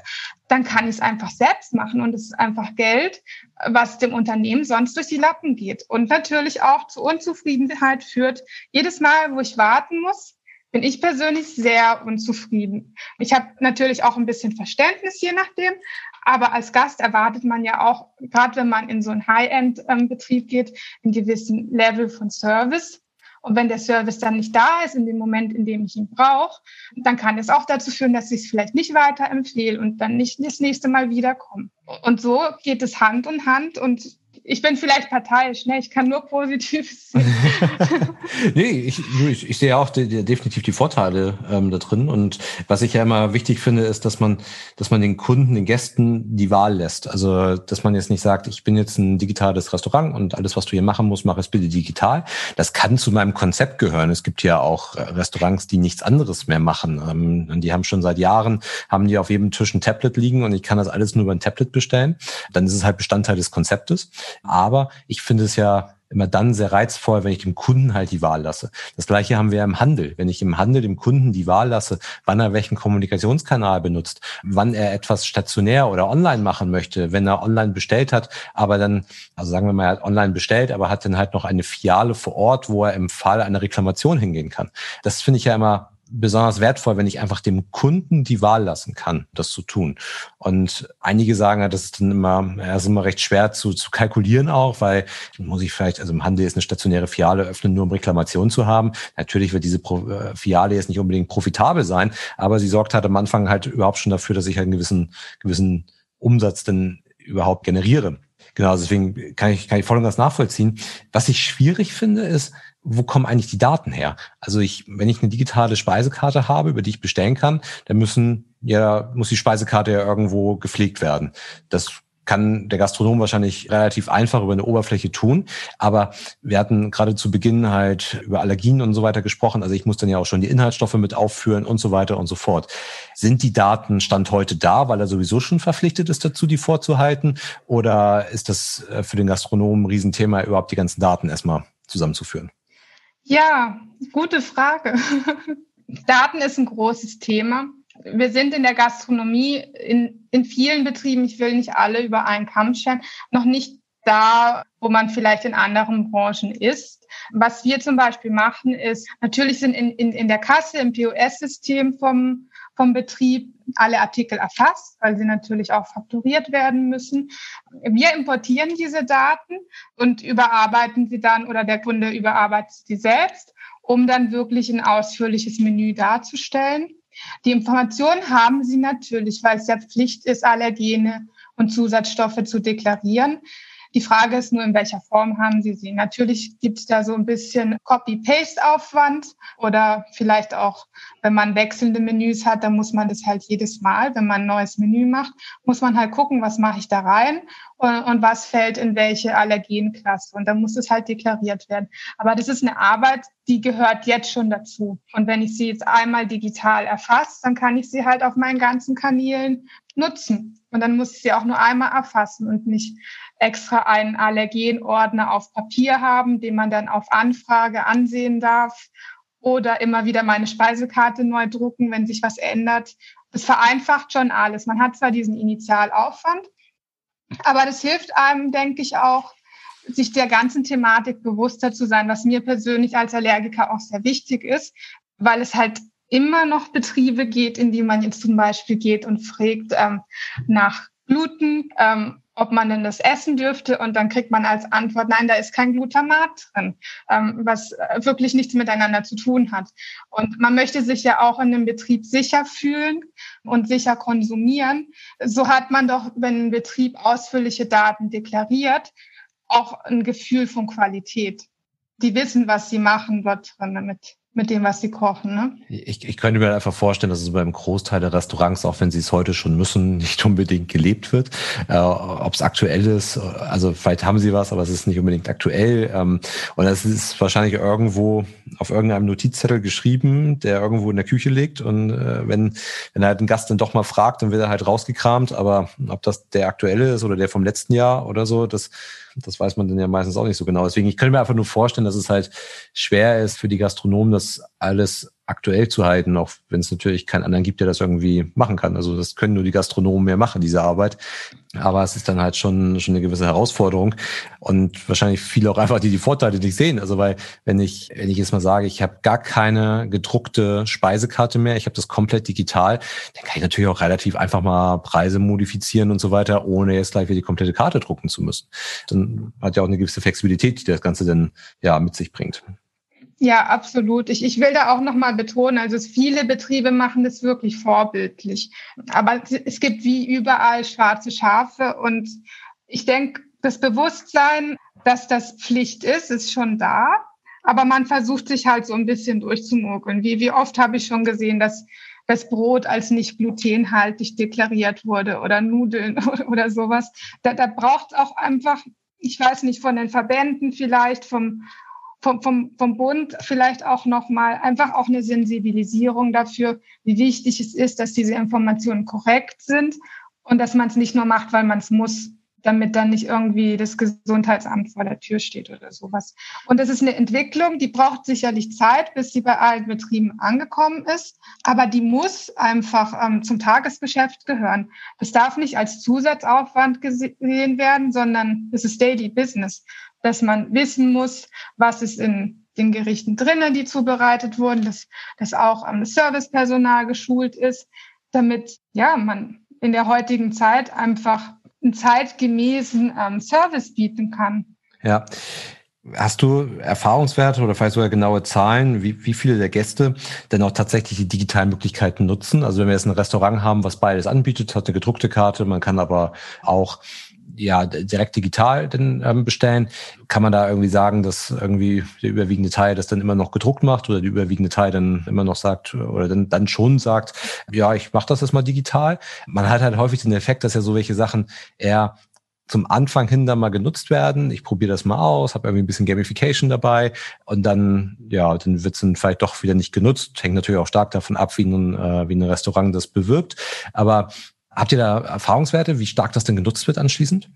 dann kann ich es einfach selbst machen und es ist einfach Geld, was dem Unternehmen sonst durch die Lappen geht und natürlich auch zu Unzufriedenheit führt. Jedes Mal, wo ich warten muss, bin ich persönlich sehr unzufrieden. Ich habe natürlich auch ein bisschen Verständnis je nachdem, aber als Gast erwartet man ja auch, gerade wenn man in so einen High-End-Betrieb ähm, geht, einen gewissen Level von Service. Und wenn der Service dann nicht da ist in dem Moment, in dem ich ihn brauche, dann kann es auch dazu führen, dass ich es vielleicht nicht weiterempfehle und dann nicht das nächste Mal wiederkomme. Und so geht es Hand in Hand und ich bin vielleicht parteiisch, ne? ich kann nur Positives [LAUGHS] sehen. [LAUGHS] nee, ich, ich, ich sehe auch die, die, definitiv die Vorteile ähm, da drin. Und was ich ja immer wichtig finde, ist, dass man, dass man den Kunden, den Gästen die Wahl lässt. Also, dass man jetzt nicht sagt, ich bin jetzt ein digitales Restaurant und alles, was du hier machen musst, mach es bitte digital. Das kann zu meinem Konzept gehören. Es gibt ja auch äh, Restaurants, die nichts anderes mehr machen. Ähm, und die haben schon seit Jahren, haben die auf jedem Tisch ein Tablet liegen und ich kann das alles nur über ein Tablet bestellen. Dann ist es halt Bestandteil des Konzeptes. Aber ich finde es ja immer dann sehr reizvoll, wenn ich dem Kunden halt die Wahl lasse. Das gleiche haben wir im Handel. Wenn ich im Handel dem Kunden die Wahl lasse, wann er welchen Kommunikationskanal benutzt, wann er etwas stationär oder online machen möchte, wenn er online bestellt hat, aber dann, also sagen wir mal, er hat online bestellt, aber hat dann halt noch eine Filiale vor Ort, wo er im Fall einer Reklamation hingehen kann. Das finde ich ja immer besonders wertvoll, wenn ich einfach dem Kunden die Wahl lassen kann, das zu tun. Und einige sagen, das ist dann immer, ja, ist immer recht schwer zu, zu kalkulieren auch, weil muss ich vielleicht, also im Handel ist eine stationäre Fiale öffnen, nur um Reklamation zu haben. Natürlich wird diese Pro, äh, Fiale jetzt nicht unbedingt profitabel sein, aber sie sorgt halt am Anfang halt überhaupt schon dafür, dass ich halt einen gewissen, gewissen Umsatz denn überhaupt generiere. Genau, also deswegen kann ich, kann ich voll und ganz nachvollziehen. Was ich schwierig finde, ist, wo kommen eigentlich die Daten her? Also ich, wenn ich eine digitale Speisekarte habe, über die ich bestellen kann, dann müssen ja, muss die Speisekarte ja irgendwo gepflegt werden. Das kann der Gastronom wahrscheinlich relativ einfach über eine Oberfläche tun. Aber wir hatten gerade zu Beginn halt über Allergien und so weiter gesprochen. Also ich muss dann ja auch schon die Inhaltsstoffe mit aufführen und so weiter und so fort. Sind die Daten Stand heute da, weil er sowieso schon verpflichtet ist dazu, die vorzuhalten? Oder ist das äh, für den Gastronomen ein Riesenthema, überhaupt die ganzen Daten erstmal zusammenzuführen? Ja, gute Frage. [LAUGHS] Daten ist ein großes Thema. Wir sind in der Gastronomie in, in vielen Betrieben, ich will nicht alle über einen Kamm scheren, noch nicht da, wo man vielleicht in anderen Branchen ist. Was wir zum Beispiel machen, ist, natürlich sind in, in, in der Kasse, im POS-System vom, vom Betrieb alle Artikel erfasst, weil sie natürlich auch fakturiert werden müssen. Wir importieren diese Daten und überarbeiten sie dann oder der Kunde überarbeitet sie selbst, um dann wirklich ein ausführliches Menü darzustellen. Die Informationen haben sie natürlich, weil es ja Pflicht ist, Allergene und Zusatzstoffe zu deklarieren. Die Frage ist nur, in welcher Form haben Sie sie? Natürlich gibt es da so ein bisschen Copy-Paste-Aufwand oder vielleicht auch, wenn man wechselnde Menüs hat, dann muss man das halt jedes Mal, wenn man ein neues Menü macht, muss man halt gucken, was mache ich da rein und, und was fällt in welche Allergenklasse. Und dann muss es halt deklariert werden. Aber das ist eine Arbeit, die gehört jetzt schon dazu. Und wenn ich sie jetzt einmal digital erfasse, dann kann ich sie halt auf meinen ganzen Kanälen nutzen. Und dann muss ich sie auch nur einmal erfassen und nicht extra einen Allergenordner auf Papier haben, den man dann auf Anfrage ansehen darf oder immer wieder meine Speisekarte neu drucken, wenn sich was ändert. Das vereinfacht schon alles. Man hat zwar diesen Initialaufwand, aber das hilft einem, denke ich, auch, sich der ganzen Thematik bewusster zu sein, was mir persönlich als Allergiker auch sehr wichtig ist, weil es halt immer noch Betriebe geht, in die man jetzt zum Beispiel geht und fragt ähm, nach Gluten, ähm, ob man denn das essen dürfte. Und dann kriegt man als Antwort, nein, da ist kein Glutamat drin, ähm, was äh, wirklich nichts miteinander zu tun hat. Und man möchte sich ja auch in einem Betrieb sicher fühlen und sicher konsumieren. So hat man doch, wenn ein Betrieb ausführliche Daten deklariert, auch ein Gefühl von Qualität. Die wissen, was sie machen dort drin damit mit dem, was sie kochen. Ne? Ich, ich könnte mir einfach vorstellen, dass es beim Großteil der Restaurants, auch wenn sie es heute schon müssen, [LAUGHS] nicht unbedingt gelebt wird. Äh, Ob es aktuell ist, also vielleicht haben sie was, aber es ist nicht unbedingt aktuell. Ähm, und es ist wahrscheinlich irgendwo auf irgendeinem Notizzettel geschrieben, der irgendwo in der Küche liegt. Und äh, wenn, wenn halt ein Gast dann doch mal fragt, dann wird er halt rausgekramt. Aber ob das der aktuelle ist oder der vom letzten Jahr oder so, das das weiß man dann ja meistens auch nicht so genau. Deswegen, ich könnte mir einfach nur vorstellen, dass es halt schwer ist für die Gastronomen, das alles aktuell zu halten, auch wenn es natürlich keinen anderen gibt, der das irgendwie machen kann. Also das können nur die Gastronomen mehr machen, diese Arbeit. Aber es ist dann halt schon, schon eine gewisse Herausforderung und wahrscheinlich viele auch einfach, die die Vorteile nicht sehen. Also weil, wenn ich, wenn ich jetzt mal sage, ich habe gar keine gedruckte Speisekarte mehr, ich habe das komplett digital, dann kann ich natürlich auch relativ einfach mal Preise modifizieren und so weiter, ohne jetzt gleich wieder die komplette Karte drucken zu müssen. Dann hat ja auch eine gewisse Flexibilität, die das Ganze dann ja mit sich bringt. Ja, absolut. Ich, ich will da auch nochmal betonen, also viele Betriebe machen das wirklich vorbildlich. Aber es gibt wie überall schwarze Schafe und ich denke, das Bewusstsein, dass das Pflicht ist, ist schon da. Aber man versucht sich halt so ein bisschen durchzumogeln. Wie, wie oft habe ich schon gesehen, dass das Brot als nicht glutenhaltig deklariert wurde oder Nudeln [LAUGHS] oder sowas. Da, da braucht auch einfach, ich weiß nicht, von den Verbänden vielleicht, vom, vom, vom, vom Bund vielleicht auch nochmal einfach auch eine Sensibilisierung dafür, wie wichtig es ist, dass diese Informationen korrekt sind und dass man es nicht nur macht, weil man es muss, damit dann nicht irgendwie das Gesundheitsamt vor der Tür steht oder sowas. Und das ist eine Entwicklung, die braucht sicherlich Zeit, bis sie bei allen Betrieben angekommen ist, aber die muss einfach ähm, zum Tagesgeschäft gehören. Das darf nicht als Zusatzaufwand gesehen werden, sondern es ist Daily Business dass man wissen muss, was ist in den Gerichten drinnen, die zubereitet wurden, dass, dass auch am Servicepersonal geschult ist, damit ja man in der heutigen Zeit einfach einen zeitgemäßen ähm, Service bieten kann. Ja. Hast du Erfahrungswerte oder vielleicht sogar genaue Zahlen, wie, wie viele der Gäste denn auch tatsächlich die digitalen Möglichkeiten nutzen? Also wenn wir jetzt ein Restaurant haben, was beides anbietet, hat eine gedruckte Karte, man kann aber auch ja direkt digital denn ähm, bestellen. Kann man da irgendwie sagen, dass irgendwie der überwiegende Teil das dann immer noch gedruckt macht oder der überwiegende Teil dann immer noch sagt oder dann, dann schon sagt, ja, ich mache das jetzt mal digital. Man hat halt häufig den Effekt, dass ja so welche Sachen eher zum Anfang hin dann mal genutzt werden. Ich probiere das mal aus, habe irgendwie ein bisschen Gamification dabei und dann, ja, dann wird es dann vielleicht doch wieder nicht genutzt. Hängt natürlich auch stark davon ab, wie ein, äh, wie ein Restaurant das bewirbt. Aber Habt ihr da Erfahrungswerte, wie stark das denn genutzt wird anschließend?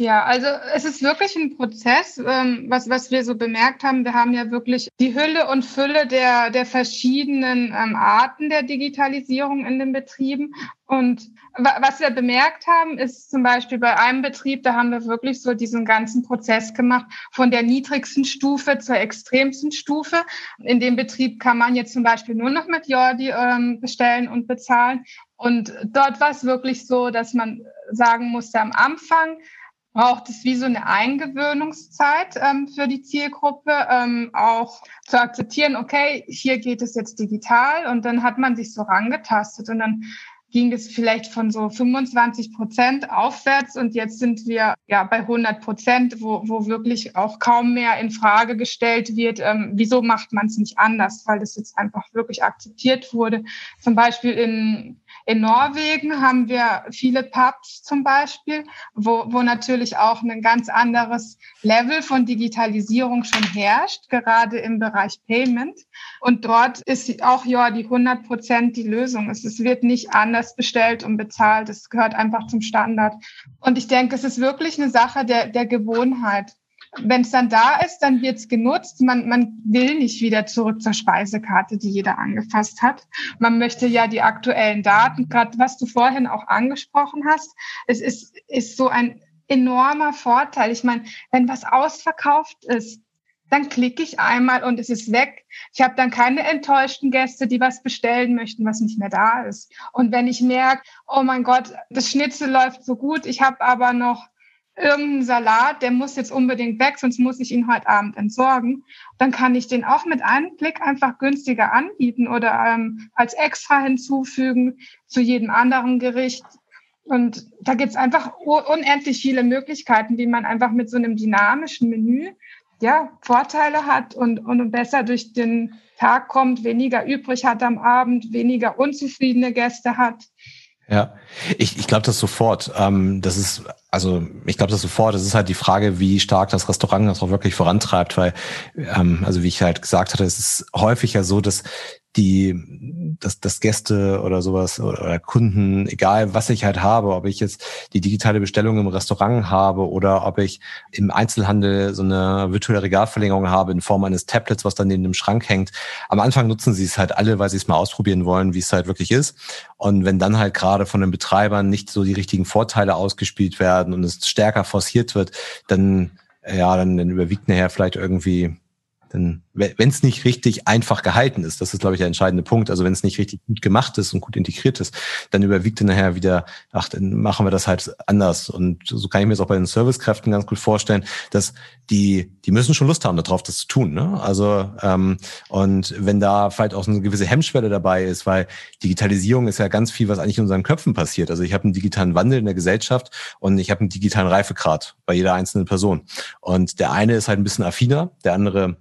Ja, also es ist wirklich ein Prozess, ähm, was, was wir so bemerkt haben. Wir haben ja wirklich die Hülle und Fülle der, der verschiedenen ähm, Arten der Digitalisierung in den Betrieben. Und was wir bemerkt haben, ist zum Beispiel bei einem Betrieb, da haben wir wirklich so diesen ganzen Prozess gemacht, von der niedrigsten Stufe zur extremsten Stufe. In dem Betrieb kann man jetzt zum Beispiel nur noch mit Jordi ähm, bestellen und bezahlen. Und dort war es wirklich so, dass man sagen musste, am Anfang braucht es wie so eine Eingewöhnungszeit ähm, für die Zielgruppe, ähm, auch zu akzeptieren, okay, hier geht es jetzt digital. Und dann hat man sich so rangetastet und dann ging es vielleicht von so 25 Prozent aufwärts und jetzt sind wir ja bei 100 Prozent, wo, wo wirklich auch kaum mehr in Frage gestellt wird, ähm, wieso macht man es nicht anders, weil das jetzt einfach wirklich akzeptiert wurde. Zum Beispiel in in Norwegen haben wir viele Pubs zum Beispiel, wo, wo natürlich auch ein ganz anderes Level von Digitalisierung schon herrscht, gerade im Bereich Payment. Und dort ist auch ja die 100 Prozent die Lösung. Es, es wird nicht anders bestellt und bezahlt. Es gehört einfach zum Standard. Und ich denke, es ist wirklich eine Sache der, der Gewohnheit. Wenn es dann da ist, dann wird es genutzt. Man, man will nicht wieder zurück zur Speisekarte, die jeder angefasst hat. Man möchte ja die aktuellen Daten, gerade was du vorhin auch angesprochen hast. Es ist, ist so ein enormer Vorteil. Ich meine, wenn was ausverkauft ist, dann klicke ich einmal und es ist weg. Ich habe dann keine enttäuschten Gäste, die was bestellen möchten, was nicht mehr da ist. Und wenn ich merke, oh mein Gott, das Schnitzel läuft so gut, ich habe aber noch irgendeinen Salat, der muss jetzt unbedingt weg, sonst muss ich ihn heute Abend entsorgen, dann kann ich den auch mit einem Blick einfach günstiger anbieten oder ähm, als extra hinzufügen zu jedem anderen Gericht. Und da gibt es einfach unendlich viele Möglichkeiten, wie man einfach mit so einem dynamischen Menü ja, Vorteile hat und, und besser durch den Tag kommt, weniger übrig hat am Abend, weniger unzufriedene Gäste hat. Ja, ich, ich glaube das sofort. Ähm, das ist, also ich glaube das sofort. Das ist halt die Frage, wie stark das Restaurant das auch wirklich vorantreibt, weil, ähm, also wie ich halt gesagt hatte, es ist häufig ja so, dass die, dass, dass Gäste oder sowas oder, oder Kunden, egal was ich halt habe, ob ich jetzt die digitale Bestellung im Restaurant habe oder ob ich im Einzelhandel so eine virtuelle Regalverlängerung habe in Form eines Tablets, was dann neben dem Schrank hängt. Am Anfang nutzen sie es halt alle, weil sie es mal ausprobieren wollen, wie es halt wirklich ist. Und wenn dann halt gerade von den Betreibern nicht so die richtigen Vorteile ausgespielt werden und es stärker forciert wird, dann ja, dann, dann überwiegt nachher vielleicht irgendwie dann, wenn es nicht richtig einfach gehalten ist, das ist, glaube ich, der entscheidende Punkt. Also wenn es nicht richtig gut gemacht ist und gut integriert ist, dann überwiegt dann nachher wieder, ach, dann machen wir das halt anders. Und so kann ich mir das auch bei den Servicekräften ganz gut vorstellen, dass die, die müssen schon Lust haben darauf, das zu tun. Ne? Also ähm, und wenn da vielleicht auch eine gewisse Hemmschwelle dabei ist, weil Digitalisierung ist ja ganz viel, was eigentlich in unseren Köpfen passiert. Also ich habe einen digitalen Wandel in der Gesellschaft und ich habe einen digitalen Reifegrad bei jeder einzelnen Person. Und der eine ist halt ein bisschen affiner, der andere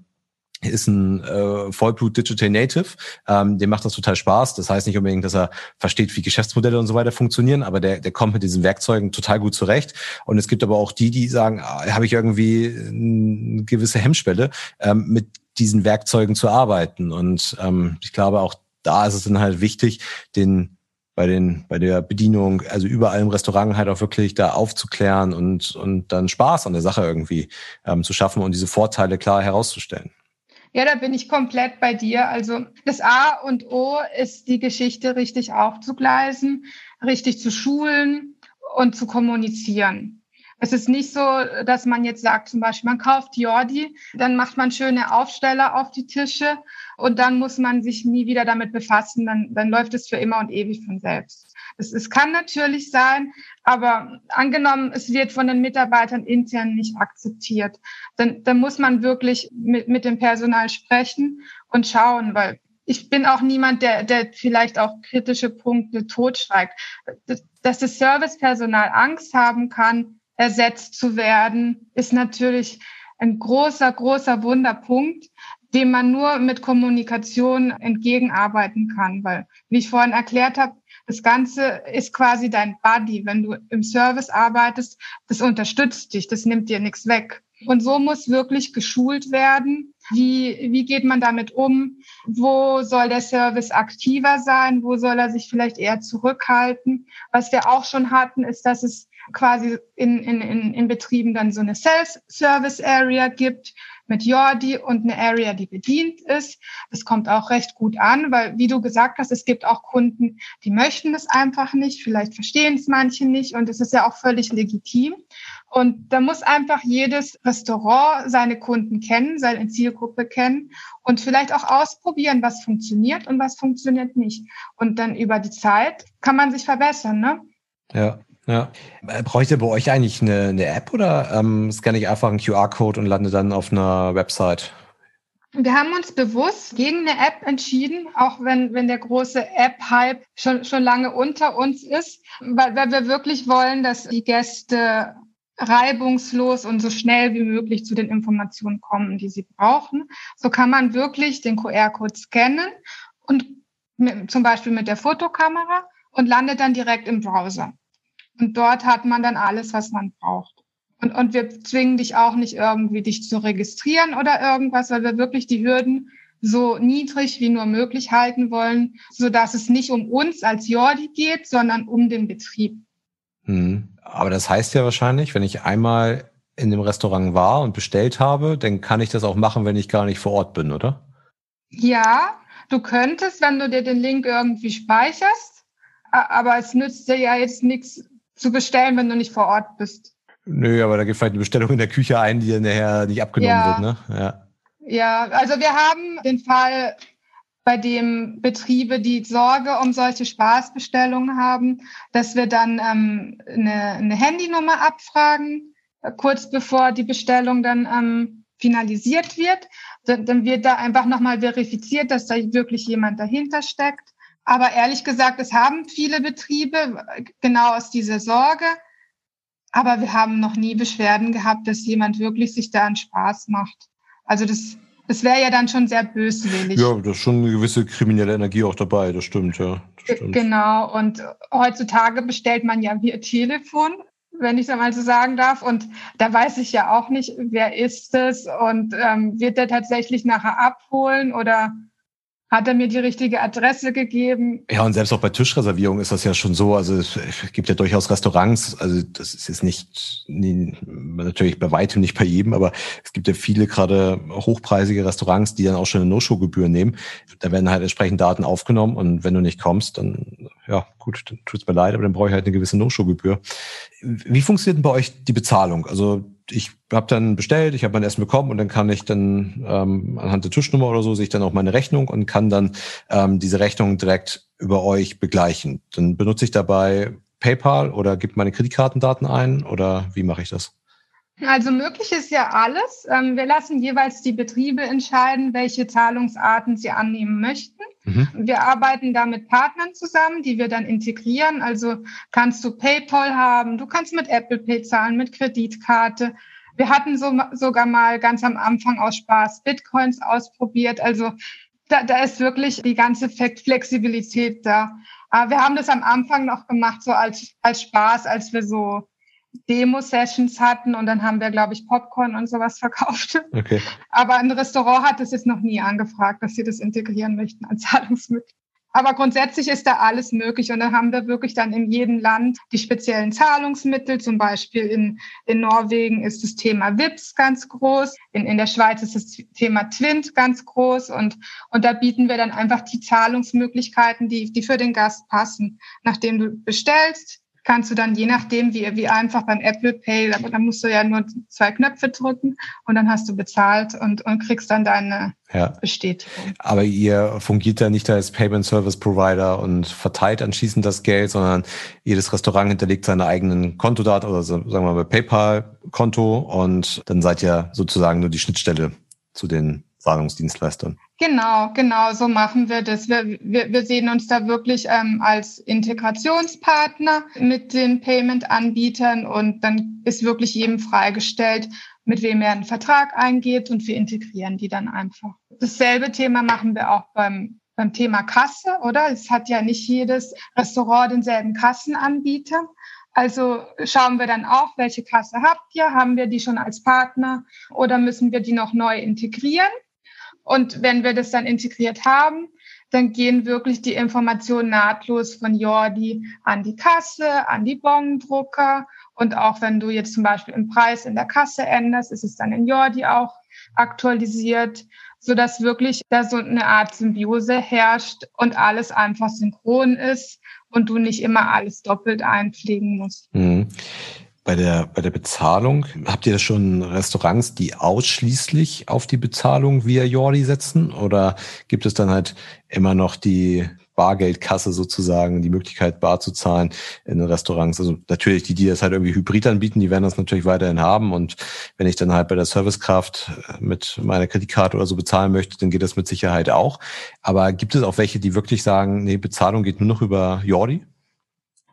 ist ein äh, Vollblut Digital Native, ähm, dem macht das total Spaß. Das heißt nicht unbedingt, dass er versteht, wie Geschäftsmodelle und so weiter funktionieren, aber der, der kommt mit diesen Werkzeugen total gut zurecht. Und es gibt aber auch die, die sagen, ah, habe ich irgendwie eine gewisse Hemmschwelle, ähm, mit diesen Werkzeugen zu arbeiten. Und ähm, ich glaube, auch da ist es dann halt wichtig, den bei den bei der Bedienung, also überall im Restaurant halt auch wirklich da aufzuklären und und dann Spaß an der Sache irgendwie ähm, zu schaffen und diese Vorteile klar herauszustellen. Ja, da bin ich komplett bei dir. Also das A und O ist die Geschichte richtig aufzugleisen, richtig zu schulen und zu kommunizieren. Es ist nicht so, dass man jetzt sagt, zum Beispiel, man kauft Jordi, dann macht man schöne Aufsteller auf die Tische und dann muss man sich nie wieder damit befassen, dann, dann läuft es für immer und ewig von selbst. Es, es kann natürlich sein, aber angenommen, es wird von den Mitarbeitern intern nicht akzeptiert, dann, dann muss man wirklich mit, mit dem Personal sprechen und schauen, weil ich bin auch niemand, der, der vielleicht auch kritische Punkte totschweigt. Dass das Servicepersonal Angst haben kann, ersetzt zu werden, ist natürlich ein großer, großer Wunderpunkt, dem man nur mit Kommunikation entgegenarbeiten kann. Weil, wie ich vorhin erklärt habe, das Ganze ist quasi dein Buddy. Wenn du im Service arbeitest, das unterstützt dich, das nimmt dir nichts weg. Und so muss wirklich geschult werden. Wie, wie geht man damit um? Wo soll der Service aktiver sein? Wo soll er sich vielleicht eher zurückhalten? Was wir auch schon hatten, ist, dass es quasi in, in, in, Betrieben dann so eine Self-Service-Area gibt, mit Jordi und eine Area, die bedient ist. Das kommt auch recht gut an, weil, wie du gesagt hast, es gibt auch Kunden, die möchten es einfach nicht, vielleicht verstehen es manche nicht und es ist ja auch völlig legitim. Und da muss einfach jedes Restaurant seine Kunden kennen, seine Zielgruppe kennen und vielleicht auch ausprobieren, was funktioniert und was funktioniert nicht. Und dann über die Zeit kann man sich verbessern, ne? Ja. Ja. Äh, Bräuchte bei euch eigentlich eine, eine App oder ähm, scanne ich einfach einen QR-Code und lande dann auf einer Website? Wir haben uns bewusst gegen eine App entschieden, auch wenn, wenn der große App-Hype schon, schon lange unter uns ist, weil, weil wir wirklich wollen, dass die Gäste reibungslos und so schnell wie möglich zu den Informationen kommen, die sie brauchen. So kann man wirklich den QR-Code scannen und mit, zum Beispiel mit der Fotokamera und landet dann direkt im Browser. Und dort hat man dann alles, was man braucht. Und, und wir zwingen dich auch nicht irgendwie, dich zu registrieren oder irgendwas, weil wir wirklich die Hürden so niedrig wie nur möglich halten wollen, so dass es nicht um uns als Jordi geht, sondern um den Betrieb. Hm. Aber das heißt ja wahrscheinlich, wenn ich einmal in dem Restaurant war und bestellt habe, dann kann ich das auch machen, wenn ich gar nicht vor Ort bin, oder? Ja, du könntest, wenn du dir den Link irgendwie speicherst, aber es nützt dir ja jetzt nichts, zu bestellen, wenn du nicht vor Ort bist. Nö, aber da gibt vielleicht eine Bestellung in der Küche ein, die dann nachher nicht abgenommen ja. wird, ne? Ja. Ja, also wir haben den Fall, bei dem Betriebe die Sorge um solche Spaßbestellungen haben, dass wir dann ähm, eine, eine Handynummer abfragen, kurz bevor die Bestellung dann ähm, finalisiert wird. Dann, dann wird da einfach nochmal verifiziert, dass da wirklich jemand dahinter steckt. Aber ehrlich gesagt, es haben viele Betriebe genau aus dieser Sorge. Aber wir haben noch nie Beschwerden gehabt, dass jemand wirklich sich da einen Spaß macht. Also das, das wäre ja dann schon sehr böswillig. Ja, da ist schon eine gewisse kriminelle Energie auch dabei, das stimmt, ja. Das stimmt. Genau, und heutzutage bestellt man ja via Telefon, wenn ich es einmal so sagen darf. Und da weiß ich ja auch nicht, wer ist es und ähm, wird der tatsächlich nachher abholen oder hat er mir die richtige Adresse gegeben. Ja, und selbst auch bei Tischreservierungen ist das ja schon so. Also es gibt ja durchaus Restaurants, also das ist jetzt nicht, nie, natürlich bei weitem nicht bei jedem, aber es gibt ja viele gerade hochpreisige Restaurants, die dann auch schon eine No-Show-Gebühr nehmen. Da werden halt entsprechend Daten aufgenommen und wenn du nicht kommst, dann, ja, gut, dann tut's mir leid, aber dann brauche ich halt eine gewisse No-Show-Gebühr. Wie funktioniert denn bei euch die Bezahlung? Also ich habe dann bestellt, ich habe mein Essen bekommen und dann kann ich dann ähm, anhand der Tischnummer oder so sehe ich dann auch meine Rechnung und kann dann ähm, diese Rechnung direkt über euch begleichen. Dann benutze ich dabei PayPal oder gebe meine Kreditkartendaten ein oder wie mache ich das? Also möglich ist ja alles. Ähm, wir lassen jeweils die Betriebe entscheiden, welche Zahlungsarten sie annehmen möchten. Mhm. Wir arbeiten da mit Partnern zusammen, die wir dann integrieren. Also kannst du PayPal haben, du kannst mit Apple Pay zahlen, mit Kreditkarte. Wir hatten so, sogar mal ganz am Anfang aus Spaß Bitcoins ausprobiert. Also da, da ist wirklich die ganze Flexibilität da. Aber wir haben das am Anfang noch gemacht, so als, als Spaß, als wir so Demo-Sessions hatten und dann haben wir, glaube ich, Popcorn und sowas verkauft. Okay. Aber ein Restaurant hat das jetzt noch nie angefragt, dass sie das integrieren möchten als Zahlungsmittel. Aber grundsätzlich ist da alles möglich und dann haben wir wirklich dann in jedem Land die speziellen Zahlungsmittel. Zum Beispiel in, in Norwegen ist das Thema WIPS ganz groß. In, in der Schweiz ist das Thema Twint ganz groß und, und da bieten wir dann einfach die Zahlungsmöglichkeiten, die, die für den Gast passen. Nachdem du bestellst, kannst du dann je nachdem, wie, wie einfach beim Apple Pay, da, da musst du ja nur zwei Knöpfe drücken und dann hast du bezahlt und, und kriegst dann deine ja. Bestätigung. Aber ihr fungiert ja nicht als Payment Service Provider und verteilt anschließend das Geld, sondern jedes Restaurant hinterlegt seine eigenen Kontodaten oder sagen wir mal PayPal-Konto und dann seid ihr sozusagen nur die Schnittstelle zu den Zahlungsdienstleistern. Genau, genau, so machen wir das. Wir, wir, wir sehen uns da wirklich ähm, als Integrationspartner mit den Payment-Anbietern und dann ist wirklich jedem freigestellt, mit wem er einen Vertrag eingeht und wir integrieren die dann einfach. Dasselbe Thema machen wir auch beim, beim Thema Kasse, oder? Es hat ja nicht jedes Restaurant denselben Kassenanbieter. Also schauen wir dann auch, welche Kasse habt ihr? Haben wir die schon als Partner oder müssen wir die noch neu integrieren? Und wenn wir das dann integriert haben, dann gehen wirklich die Informationen nahtlos von Jordi an die Kasse, an die Bongdrucker. Und auch wenn du jetzt zum Beispiel im Preis in der Kasse änderst, ist es dann in Jordi auch aktualisiert, so dass wirklich da so eine Art Symbiose herrscht und alles einfach synchron ist und du nicht immer alles doppelt einpflegen musst. Mhm. Bei der, bei der Bezahlung, habt ihr schon Restaurants, die ausschließlich auf die Bezahlung via Jordi setzen? Oder gibt es dann halt immer noch die Bargeldkasse sozusagen, die Möglichkeit bar zu zahlen in den Restaurants? Also natürlich, die, die das halt irgendwie hybrid anbieten, die werden das natürlich weiterhin haben. Und wenn ich dann halt bei der Servicekraft mit meiner Kreditkarte oder so bezahlen möchte, dann geht das mit Sicherheit auch. Aber gibt es auch welche, die wirklich sagen, nee, Bezahlung geht nur noch über Jordi?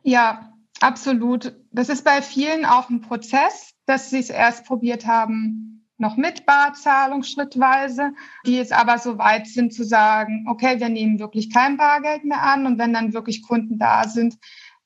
Ja, Absolut. Das ist bei vielen auch ein Prozess, dass sie es erst probiert haben, noch mit Barzahlung schrittweise, die jetzt aber so weit sind zu sagen, okay, wir nehmen wirklich kein Bargeld mehr an und wenn dann wirklich Kunden da sind,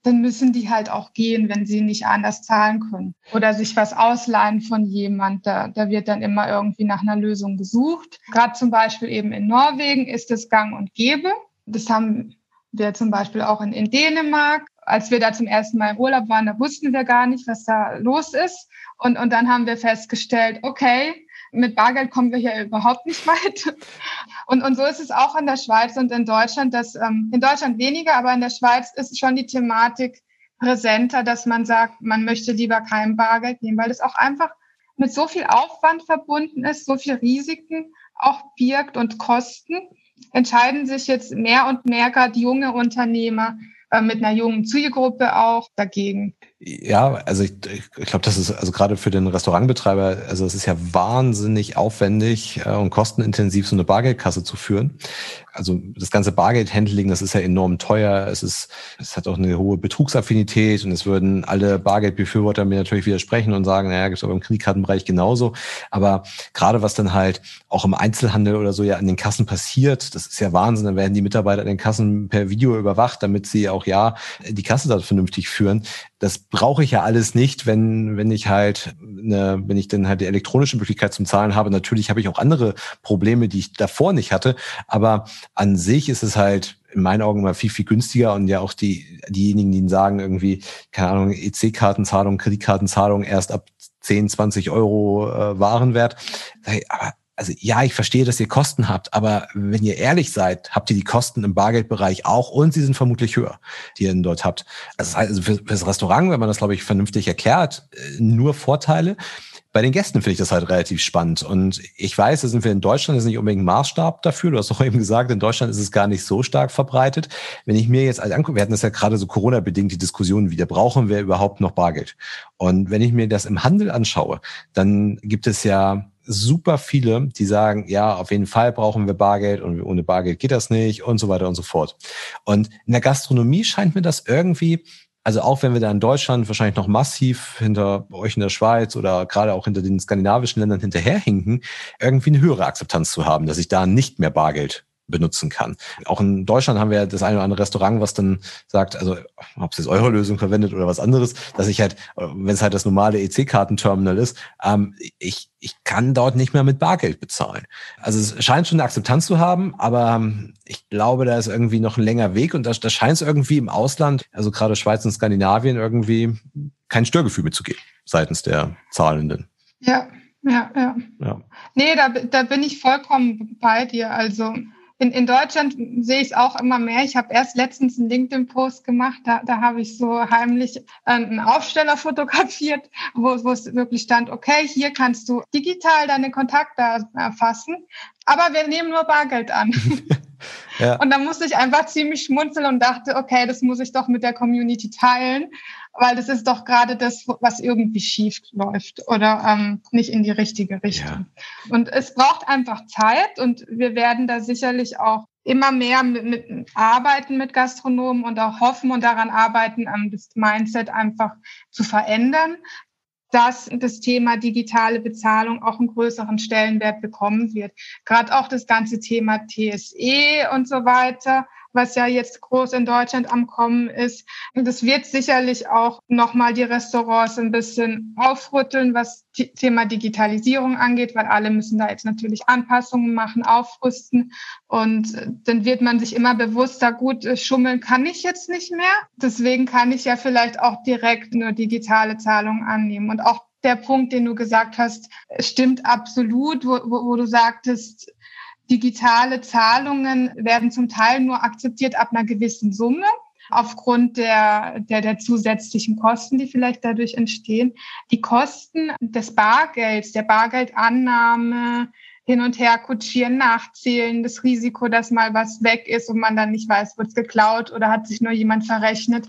dann müssen die halt auch gehen, wenn sie nicht anders zahlen können. Oder sich was ausleihen von jemand. Da, da wird dann immer irgendwie nach einer Lösung gesucht. Gerade zum Beispiel eben in Norwegen ist es gang und gäbe. Das haben wir zum Beispiel auch in, in Dänemark als wir da zum ersten Mal im Urlaub waren, da wussten wir gar nicht, was da los ist. Und, und dann haben wir festgestellt, okay, mit Bargeld kommen wir hier überhaupt nicht weit. [LAUGHS] Und, und so ist es auch in der Schweiz und in Deutschland, dass ähm, in Deutschland weniger, aber in der Schweiz ist schon die Thematik, präsenter, dass man sagt, man möchte lieber kein Bargeld nehmen, weil es auch einfach mit so viel Aufwand verbunden ist, so viel Risiken auch birgt und Kosten, entscheiden sich jetzt mehr und mehr gerade junge Unternehmer äh, mit einer jungen Zielgruppe auch dagegen. Ja, also ich, ich glaube, das ist also gerade für den Restaurantbetreiber, also es ist ja wahnsinnig aufwendig äh, und kostenintensiv, so eine Bargeldkasse zu führen. Also das ganze Bargeldhandling, das ist ja enorm teuer. Es ist, es hat auch eine hohe Betrugsaffinität und es würden alle Bargeldbefürworter mir natürlich widersprechen und sagen, naja, gibt es aber im Kreditkartenbereich genauso. Aber gerade was dann halt auch im Einzelhandel oder so ja an den Kassen passiert, das ist ja Wahnsinn. Dann werden die Mitarbeiter an den Kassen per Video überwacht, damit sie auch ja die Kasse da vernünftig führen das brauche ich ja alles nicht, wenn, wenn ich halt, eine, wenn ich dann halt die elektronische Möglichkeit zum Zahlen habe. Natürlich habe ich auch andere Probleme, die ich davor nicht hatte. Aber an sich ist es halt in meinen Augen mal viel, viel günstiger und ja auch die, diejenigen, die sagen irgendwie, keine Ahnung, EC-Kartenzahlung, Kreditkartenzahlung erst ab 10, 20 Euro äh, Warenwert. Also ja, ich verstehe, dass ihr Kosten habt, aber wenn ihr ehrlich seid, habt ihr die Kosten im Bargeldbereich auch und sie sind vermutlich höher, die ihr dort habt. Also, also für, das Restaurant, wenn man das, glaube ich, vernünftig erklärt, äh, nur Vorteile. Bei den Gästen finde ich das halt relativ spannend. Und ich weiß, da sind wir in Deutschland, das ist nicht unbedingt ein Maßstab dafür. Du hast auch eben gesagt, in Deutschland ist es gar nicht so stark verbreitet. Wenn ich mir jetzt angucke, wir hatten das ja gerade so Corona-bedingt die Diskussion wieder, brauchen wir überhaupt noch Bargeld? Und wenn ich mir das im Handel anschaue, dann gibt es ja super viele, die sagen, ja, auf jeden Fall brauchen wir Bargeld und ohne Bargeld geht das nicht und so weiter und so fort. Und in der Gastronomie scheint mir das irgendwie, also auch wenn wir da in Deutschland wahrscheinlich noch massiv hinter euch in der Schweiz oder gerade auch hinter den skandinavischen Ländern hinterherhinken, irgendwie eine höhere Akzeptanz zu haben, dass ich da nicht mehr Bargeld benutzen kann. Auch in Deutschland haben wir das eine oder andere Restaurant, was dann sagt, also ob es jetzt eure Lösung verwendet oder was anderes, dass ich halt, wenn es halt das normale EC-Kartenterminal ist, ähm, ich, ich kann dort nicht mehr mit Bargeld bezahlen. Also es scheint schon eine Akzeptanz zu haben, aber ähm, ich glaube, da ist irgendwie noch ein länger Weg und da, da scheint es irgendwie im Ausland, also gerade Schweiz und Skandinavien, irgendwie kein Störgefühl mitzugeben seitens der Zahlenden. Ja, ja, ja. ja. Nee, da, da bin ich vollkommen bei dir. Also in, in Deutschland sehe ich es auch immer mehr. Ich habe erst letztens einen LinkedIn-Post gemacht, da, da habe ich so heimlich einen Aufsteller fotografiert, wo, wo es wirklich stand, okay, hier kannst du digital deine Kontakte erfassen, aber wir nehmen nur Bargeld an. [LAUGHS] [LAUGHS] ja. Und dann musste ich einfach ziemlich schmunzeln und dachte, okay, das muss ich doch mit der Community teilen weil das ist doch gerade das, was irgendwie schief läuft oder ähm, nicht in die richtige Richtung. Ja. Und es braucht einfach Zeit und wir werden da sicherlich auch immer mehr mit, mit arbeiten mit Gastronomen und auch hoffen und daran arbeiten, ähm, das Mindset einfach zu verändern, dass das Thema digitale Bezahlung auch einen größeren Stellenwert bekommen wird. Gerade auch das ganze Thema TSE und so weiter was ja jetzt groß in Deutschland am Kommen ist. Und das wird sicherlich auch nochmal die Restaurants ein bisschen aufrütteln, was Thema Digitalisierung angeht, weil alle müssen da jetzt natürlich Anpassungen machen, aufrüsten. Und dann wird man sich immer bewusster, gut, schummeln kann ich jetzt nicht mehr. Deswegen kann ich ja vielleicht auch direkt nur digitale Zahlungen annehmen. Und auch der Punkt, den du gesagt hast, stimmt absolut, wo, wo, wo du sagtest, Digitale Zahlungen werden zum Teil nur akzeptiert ab einer gewissen Summe aufgrund der, der, der zusätzlichen Kosten, die vielleicht dadurch entstehen. Die Kosten des Bargelds, der Bargeldannahme, hin und her kutschieren, nachzählen, das Risiko, dass mal was weg ist und man dann nicht weiß, wird es geklaut oder hat sich nur jemand verrechnet.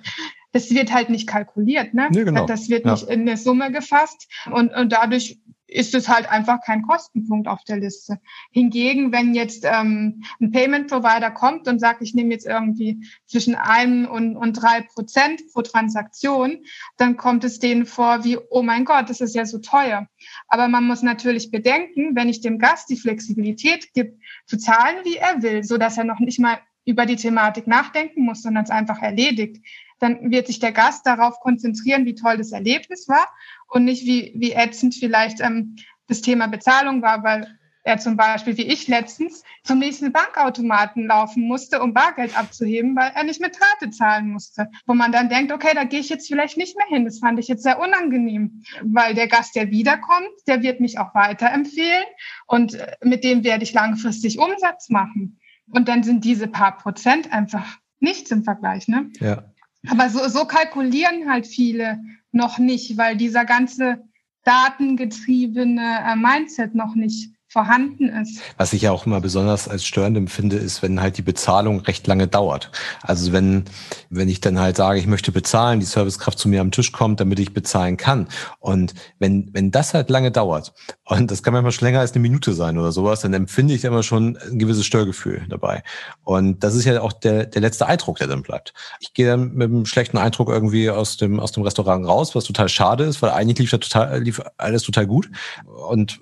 Das wird halt nicht kalkuliert, ne? Nee, genau. Das wird ja. nicht in eine Summe gefasst und, und dadurch ist es halt einfach kein Kostenpunkt auf der Liste. Hingegen, wenn jetzt ähm, ein Payment Provider kommt und sagt, ich nehme jetzt irgendwie zwischen einem und, und drei Prozent pro Transaktion, dann kommt es denen vor wie, oh mein Gott, das ist ja so teuer. Aber man muss natürlich bedenken, wenn ich dem Gast die Flexibilität gebe, zu zahlen, wie er will, so dass er noch nicht mal über die Thematik nachdenken muss, sondern es einfach erledigt, dann wird sich der Gast darauf konzentrieren, wie toll das Erlebnis war und nicht wie, wie ätzend vielleicht ähm, das Thema Bezahlung war, weil er zum Beispiel, wie ich letztens, zum nächsten Bankautomaten laufen musste, um Bargeld abzuheben, weil er nicht mit Karte zahlen musste. Wo man dann denkt, okay, da gehe ich jetzt vielleicht nicht mehr hin. Das fand ich jetzt sehr unangenehm, weil der Gast, der wiederkommt, der wird mich auch weiterempfehlen und äh, mit dem werde ich langfristig Umsatz machen. Und dann sind diese paar Prozent einfach nichts im Vergleich. Ne? Ja. Aber so, so kalkulieren halt viele noch nicht, weil dieser ganze datengetriebene äh, Mindset noch nicht vorhanden ist. Was ich ja auch immer besonders als störend empfinde, ist, wenn halt die Bezahlung recht lange dauert. Also wenn, wenn ich dann halt sage, ich möchte bezahlen, die Servicekraft zu mir am Tisch kommt, damit ich bezahlen kann. Und wenn, wenn das halt lange dauert, und das kann manchmal schon länger als eine Minute sein oder sowas, dann empfinde ich immer schon ein gewisses Störgefühl dabei. Und das ist ja auch der, der letzte Eindruck, der dann bleibt. Ich gehe dann mit einem schlechten Eindruck irgendwie aus dem, aus dem Restaurant raus, was total schade ist, weil eigentlich lief da total, lief alles total gut. Und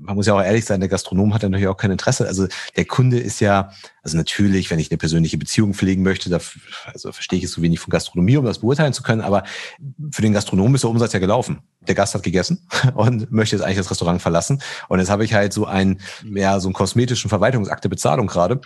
man muss ja auch ehrlich sein, der Gastronom hat ja natürlich auch kein Interesse. Also der Kunde ist ja, also natürlich, wenn ich eine persönliche Beziehung pflegen möchte, da also verstehe ich es so wenig von Gastronomie, um das beurteilen zu können, aber für den Gastronom ist der Umsatz ja gelaufen. Der Gast hat gegessen [LAUGHS] und möchte jetzt eigentlich das Restaurant verlassen. Und jetzt habe ich halt so einen, ja, so einen kosmetischen Verwaltungsakt der Bezahlung gerade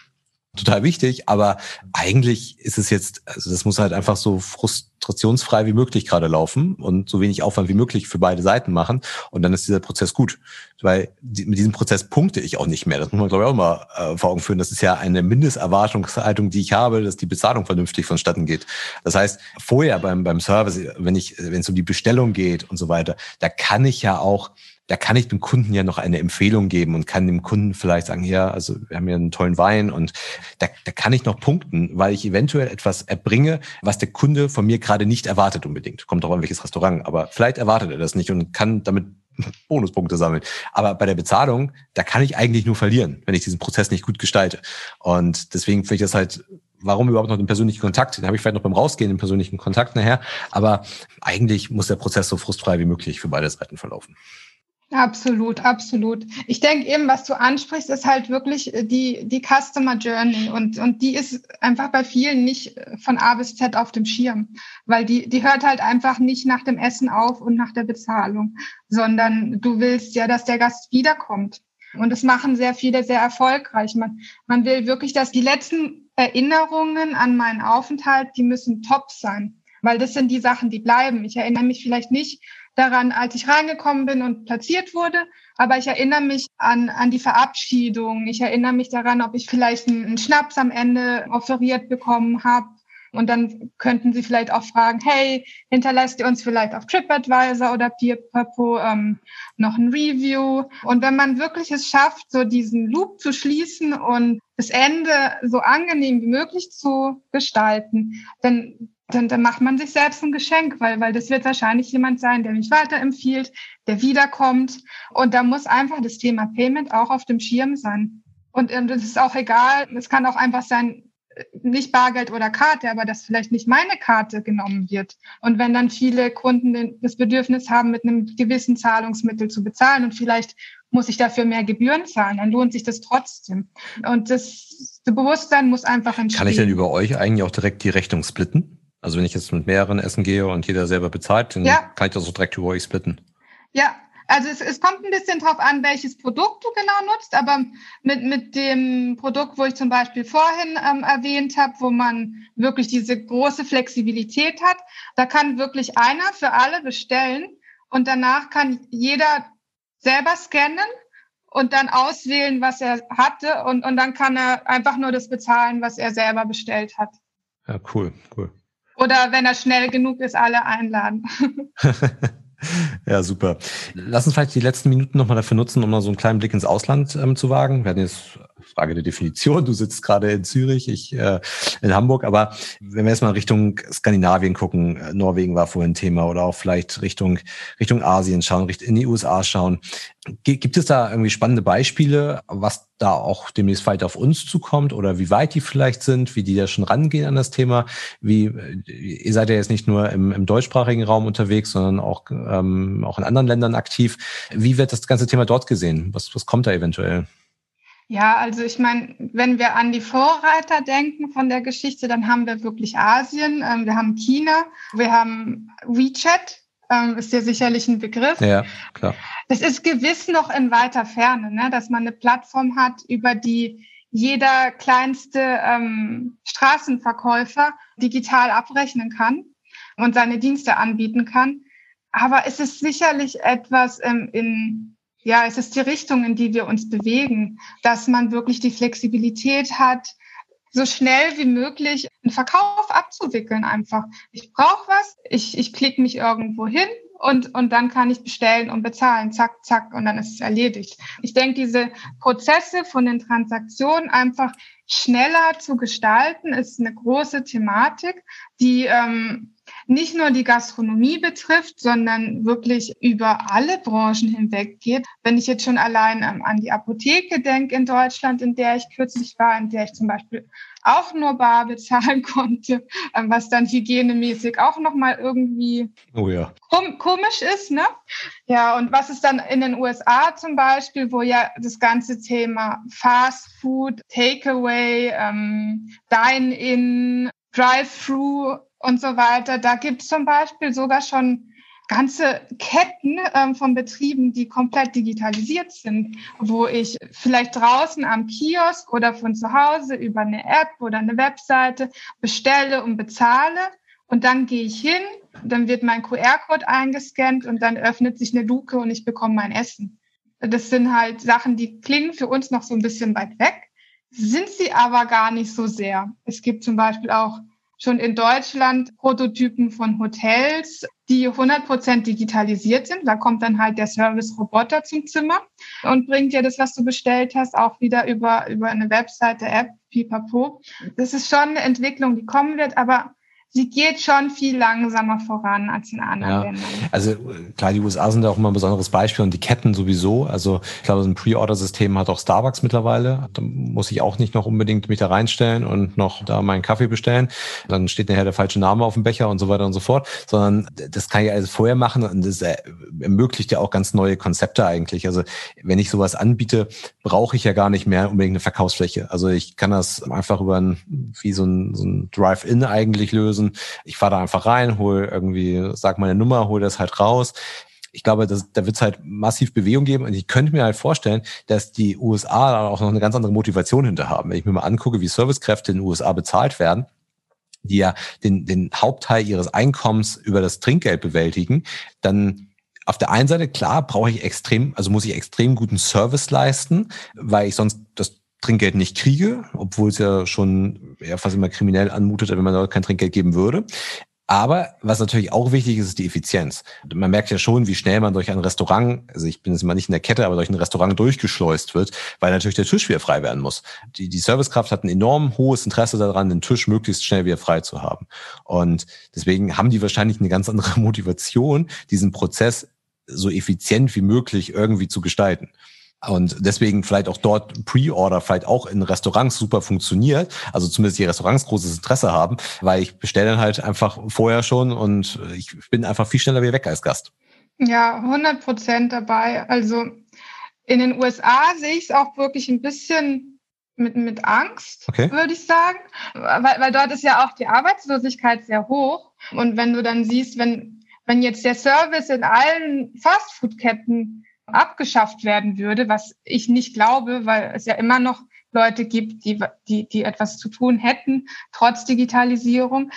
total wichtig, aber eigentlich ist es jetzt, also das muss halt einfach so frustrationsfrei wie möglich gerade laufen und so wenig Aufwand wie möglich für beide Seiten machen und dann ist dieser Prozess gut, weil mit diesem Prozess punkte ich auch nicht mehr. Das muss man glaube ich auch mal äh, vor Augen führen. Das ist ja eine Mindesterwartungshaltung, die ich habe, dass die Bezahlung vernünftig vonstatten geht. Das heißt, vorher beim beim Service, wenn ich wenn es um die Bestellung geht und so weiter, da kann ich ja auch da kann ich dem Kunden ja noch eine Empfehlung geben und kann dem Kunden vielleicht sagen, ja, also wir haben ja einen tollen Wein und da, da kann ich noch punkten, weil ich eventuell etwas erbringe, was der Kunde von mir gerade nicht erwartet unbedingt. Kommt auch an welches Restaurant, aber vielleicht erwartet er das nicht und kann damit [LAUGHS] Bonuspunkte sammeln. Aber bei der Bezahlung, da kann ich eigentlich nur verlieren, wenn ich diesen Prozess nicht gut gestalte. Und deswegen finde ich das halt warum überhaupt noch den persönlichen Kontakt? Den habe ich vielleicht noch beim Rausgehen, den persönlichen Kontakt nachher. Aber eigentlich muss der Prozess so frustfrei wie möglich für beide Seiten verlaufen. Absolut, absolut. Ich denke eben, was du ansprichst, ist halt wirklich äh, die, die Customer Journey und, und die ist einfach bei vielen nicht äh, von A bis Z auf dem Schirm, weil die, die hört halt einfach nicht nach dem Essen auf und nach der Bezahlung, sondern du willst ja, dass der Gast wiederkommt. Und das machen sehr viele sehr erfolgreich. Man, man will wirklich, dass die letzten Erinnerungen an meinen Aufenthalt, die müssen top sein, weil das sind die Sachen, die bleiben. Ich erinnere mich vielleicht nicht daran, als ich reingekommen bin und platziert wurde. Aber ich erinnere mich an, an die Verabschiedung. Ich erinnere mich daran, ob ich vielleicht einen, einen Schnaps am Ende offeriert bekommen habe. Und dann könnten Sie vielleicht auch fragen, hey, hinterlässt ihr uns vielleicht auf TripAdvisor oder PeerPapo ähm, noch ein Review? Und wenn man wirklich es schafft, so diesen Loop zu schließen und das Ende so angenehm wie möglich zu gestalten, dann dann, dann macht man sich selbst ein Geschenk, weil, weil das wird wahrscheinlich jemand sein, der mich weiterempfiehlt, der wiederkommt. Und da muss einfach das Thema Payment auch auf dem Schirm sein. Und ähm, das ist auch egal, es kann auch einfach sein, äh, nicht Bargeld oder Karte, aber dass vielleicht nicht meine Karte genommen wird. Und wenn dann viele Kunden das Bedürfnis haben, mit einem gewissen Zahlungsmittel zu bezahlen und vielleicht muss ich dafür mehr Gebühren zahlen, dann lohnt sich das trotzdem. Und das, das Bewusstsein muss einfach entstehen. Kann ich denn über euch eigentlich auch direkt die Rechnung splitten? Also wenn ich jetzt mit mehreren essen gehe und jeder selber bezahlt, dann ja. kann ich das so direkt über euch splitten. Ja, also es, es kommt ein bisschen drauf an, welches Produkt du genau nutzt, aber mit, mit dem Produkt, wo ich zum Beispiel vorhin ähm, erwähnt habe, wo man wirklich diese große Flexibilität hat, da kann wirklich einer für alle bestellen und danach kann jeder selber scannen und dann auswählen, was er hatte und, und dann kann er einfach nur das bezahlen, was er selber bestellt hat. Ja, cool, cool. Oder wenn er schnell genug ist, alle einladen. [LAUGHS] ja, super. Lass uns vielleicht die letzten Minuten nochmal dafür nutzen, um mal so einen kleinen Blick ins Ausland ähm, zu wagen. Wir hatten jetzt Frage der Definition. Du sitzt gerade in Zürich, ich äh, in Hamburg. Aber wenn wir jetzt mal Richtung Skandinavien gucken, äh, Norwegen war vorhin Thema oder auch vielleicht Richtung Richtung Asien schauen, in die USA schauen. Gibt es da irgendwie spannende Beispiele, was da auch demnächst weiter auf uns zukommt oder wie weit die vielleicht sind, wie die da schon rangehen an das Thema? Wie ihr seid ja jetzt nicht nur im, im deutschsprachigen Raum unterwegs, sondern auch ähm, auch in anderen Ländern aktiv. Wie wird das ganze Thema dort gesehen? Was was kommt da eventuell? Ja, also ich meine, wenn wir an die Vorreiter denken von der Geschichte, dann haben wir wirklich Asien, ähm, wir haben China, wir haben WeChat, ähm, ist ja sicherlich ein Begriff. Ja, klar. Das ist gewiss noch in weiter Ferne, ne, dass man eine Plattform hat, über die jeder kleinste ähm, Straßenverkäufer digital abrechnen kann und seine Dienste anbieten kann. Aber es ist sicherlich etwas ähm, in ja, es ist die Richtung, in die wir uns bewegen, dass man wirklich die Flexibilität hat, so schnell wie möglich einen Verkauf abzuwickeln einfach. Ich brauche was, ich, ich klicke mich irgendwo hin und, und dann kann ich bestellen und bezahlen, zack, zack, und dann ist es erledigt. Ich denke, diese Prozesse von den Transaktionen einfach schneller zu gestalten, ist eine große Thematik, die ähm, nicht nur die Gastronomie betrifft, sondern wirklich über alle Branchen hinweg geht. Wenn ich jetzt schon allein ähm, an die Apotheke denke in Deutschland, in der ich kürzlich war, in der ich zum Beispiel auch nur bar [LAUGHS] bezahlen konnte, ähm, was dann hygienemäßig auch nochmal irgendwie oh ja. kom komisch ist, ne? Ja, und was ist dann in den USA zum Beispiel, wo ja das ganze Thema Fast Food, Takeaway, ähm, Dine-in, Drive-through und so weiter. Da gibt es zum Beispiel sogar schon ganze Ketten ähm, von Betrieben, die komplett digitalisiert sind, wo ich vielleicht draußen am Kiosk oder von zu Hause über eine App oder eine Webseite bestelle und bezahle. Und dann gehe ich hin, dann wird mein QR-Code eingescannt und dann öffnet sich eine Luke und ich bekomme mein Essen. Das sind halt Sachen, die klingen für uns noch so ein bisschen weit weg, sind sie aber gar nicht so sehr. Es gibt zum Beispiel auch schon in Deutschland Prototypen von Hotels, die 100% digitalisiert sind. Da kommt dann halt der Service-Roboter zum Zimmer und bringt dir das, was du bestellt hast, auch wieder über, über eine Webseite, App, pipapo. Das ist schon eine Entwicklung, die kommen wird, aber sie geht schon viel langsamer voran als in anderen ja. Ländern. Also klar, die USA sind da auch immer ein besonderes Beispiel und die Ketten sowieso. Also ich glaube, so ein Pre-Order-System hat auch Starbucks mittlerweile. Da muss ich auch nicht noch unbedingt mich da reinstellen und noch da meinen Kaffee bestellen. Dann steht nachher der falsche Name auf dem Becher und so weiter und so fort. Sondern das kann ich alles vorher machen und das ermöglicht ja auch ganz neue Konzepte eigentlich. Also wenn ich sowas anbiete, brauche ich ja gar nicht mehr unbedingt eine Verkaufsfläche. Also ich kann das einfach über ein, wie so ein, so ein Drive-In eigentlich lösen müssen. Ich fahre da einfach rein, hol irgendwie, sag meine Nummer, hol das halt raus ich glaube, das, da wird es halt massiv Bewegung geben. Und ich könnte mir halt vorstellen, dass die USA da auch noch eine ganz andere Motivation hinter haben. Wenn ich mir mal angucke, wie Servicekräfte in den USA bezahlt werden, die ja den, den Hauptteil ihres Einkommens über das Trinkgeld bewältigen, dann auf der einen Seite, klar, brauche ich extrem, also muss ich extrem guten Service leisten, weil ich sonst das Trinkgeld nicht kriege, obwohl es ja schon ja, fast immer kriminell anmutet, wenn man dort kein Trinkgeld geben würde. Aber was natürlich auch wichtig ist, ist die Effizienz. Man merkt ja schon, wie schnell man durch ein Restaurant, also ich bin jetzt mal nicht in der Kette, aber durch ein Restaurant durchgeschleust wird, weil natürlich der Tisch wieder frei werden muss. Die, die Servicekraft hat ein enorm hohes Interesse daran, den Tisch möglichst schnell wieder frei zu haben. Und deswegen haben die wahrscheinlich eine ganz andere [LAUGHS] Motivation, diesen Prozess so effizient wie möglich irgendwie zu gestalten. Und deswegen vielleicht auch dort Pre-Order vielleicht auch in Restaurants super funktioniert. Also zumindest die Restaurants großes Interesse haben, weil ich bestelle dann halt einfach vorher schon und ich bin einfach viel schneller wieder weg als Gast. Ja, 100 Prozent dabei. Also in den USA sehe ich es auch wirklich ein bisschen mit, mit Angst, okay. würde ich sagen, weil, weil dort ist ja auch die Arbeitslosigkeit sehr hoch. Und wenn du dann siehst, wenn, wenn jetzt der Service in allen Fastfood-Ketten abgeschafft werden würde, was ich nicht glaube, weil es ja immer noch Leute gibt, die, die, die etwas zu tun hätten, trotz Digitalisierung,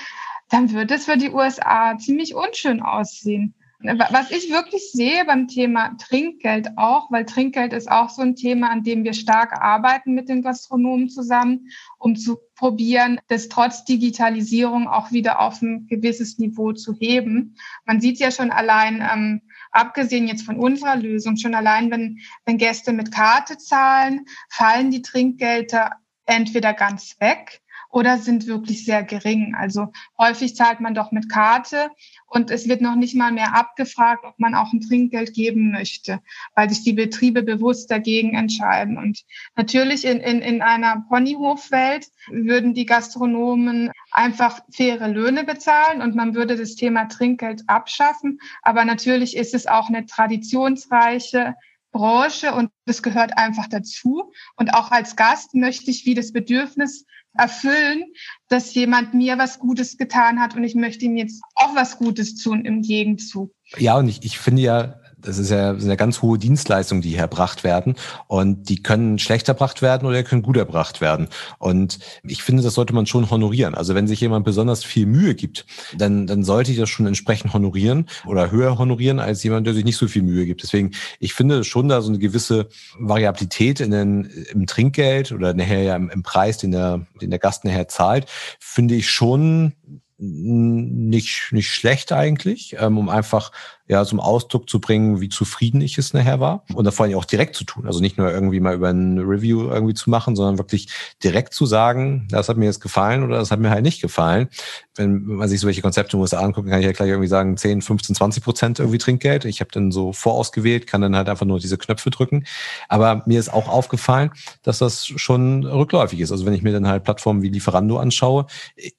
dann würde es für die USA ziemlich unschön aussehen. Was ich wirklich sehe beim Thema Trinkgeld auch, weil Trinkgeld ist auch so ein Thema, an dem wir stark arbeiten mit den Gastronomen zusammen, um zu probieren, das trotz Digitalisierung auch wieder auf ein gewisses Niveau zu heben. Man sieht ja schon allein, ähm, abgesehen jetzt von unserer Lösung, schon allein, wenn, wenn Gäste mit Karte zahlen, fallen die Trinkgelder entweder ganz weg oder sind wirklich sehr gering. Also häufig zahlt man doch mit Karte und es wird noch nicht mal mehr abgefragt, ob man auch ein Trinkgeld geben möchte, weil sich die Betriebe bewusst dagegen entscheiden. Und natürlich in, in, in einer Ponyhofwelt würden die Gastronomen einfach faire Löhne bezahlen und man würde das Thema Trinkgeld abschaffen. Aber natürlich ist es auch eine traditionsreiche Branche und das gehört einfach dazu. Und auch als Gast möchte ich wie das Bedürfnis erfüllen, dass jemand mir was Gutes getan hat und ich möchte ihm jetzt auch was Gutes tun im Gegenzug. Ja, und ich, ich finde ja, das ist ja, sind ja ganz hohe Dienstleistungen, die hier erbracht werden. Und die können schlecht erbracht werden oder können gut erbracht werden. Und ich finde, das sollte man schon honorieren. Also wenn sich jemand besonders viel Mühe gibt, dann, dann sollte ich das schon entsprechend honorieren oder höher honorieren als jemand, der sich nicht so viel Mühe gibt. Deswegen, ich finde schon da so eine gewisse Variabilität in den, im Trinkgeld oder nachher ja im, im Preis, den der, den der Gast nachher zahlt, finde ich schon nicht, nicht schlecht eigentlich, ähm, um einfach ja zum Ausdruck zu bringen, wie zufrieden ich es nachher war und da vor allem auch direkt zu tun. Also nicht nur irgendwie mal über ein Review irgendwie zu machen, sondern wirklich direkt zu sagen, das hat mir jetzt gefallen oder das hat mir halt nicht gefallen. Wenn man sich solche Konzepte in den USA anguckt, kann ich ja gleich irgendwie sagen, 10, 15, 20 Prozent irgendwie Trinkgeld. Ich habe dann so vorausgewählt, kann dann halt einfach nur diese Knöpfe drücken. Aber mir ist auch aufgefallen, dass das schon rückläufig ist. Also wenn ich mir dann halt Plattformen wie Lieferando anschaue, ich,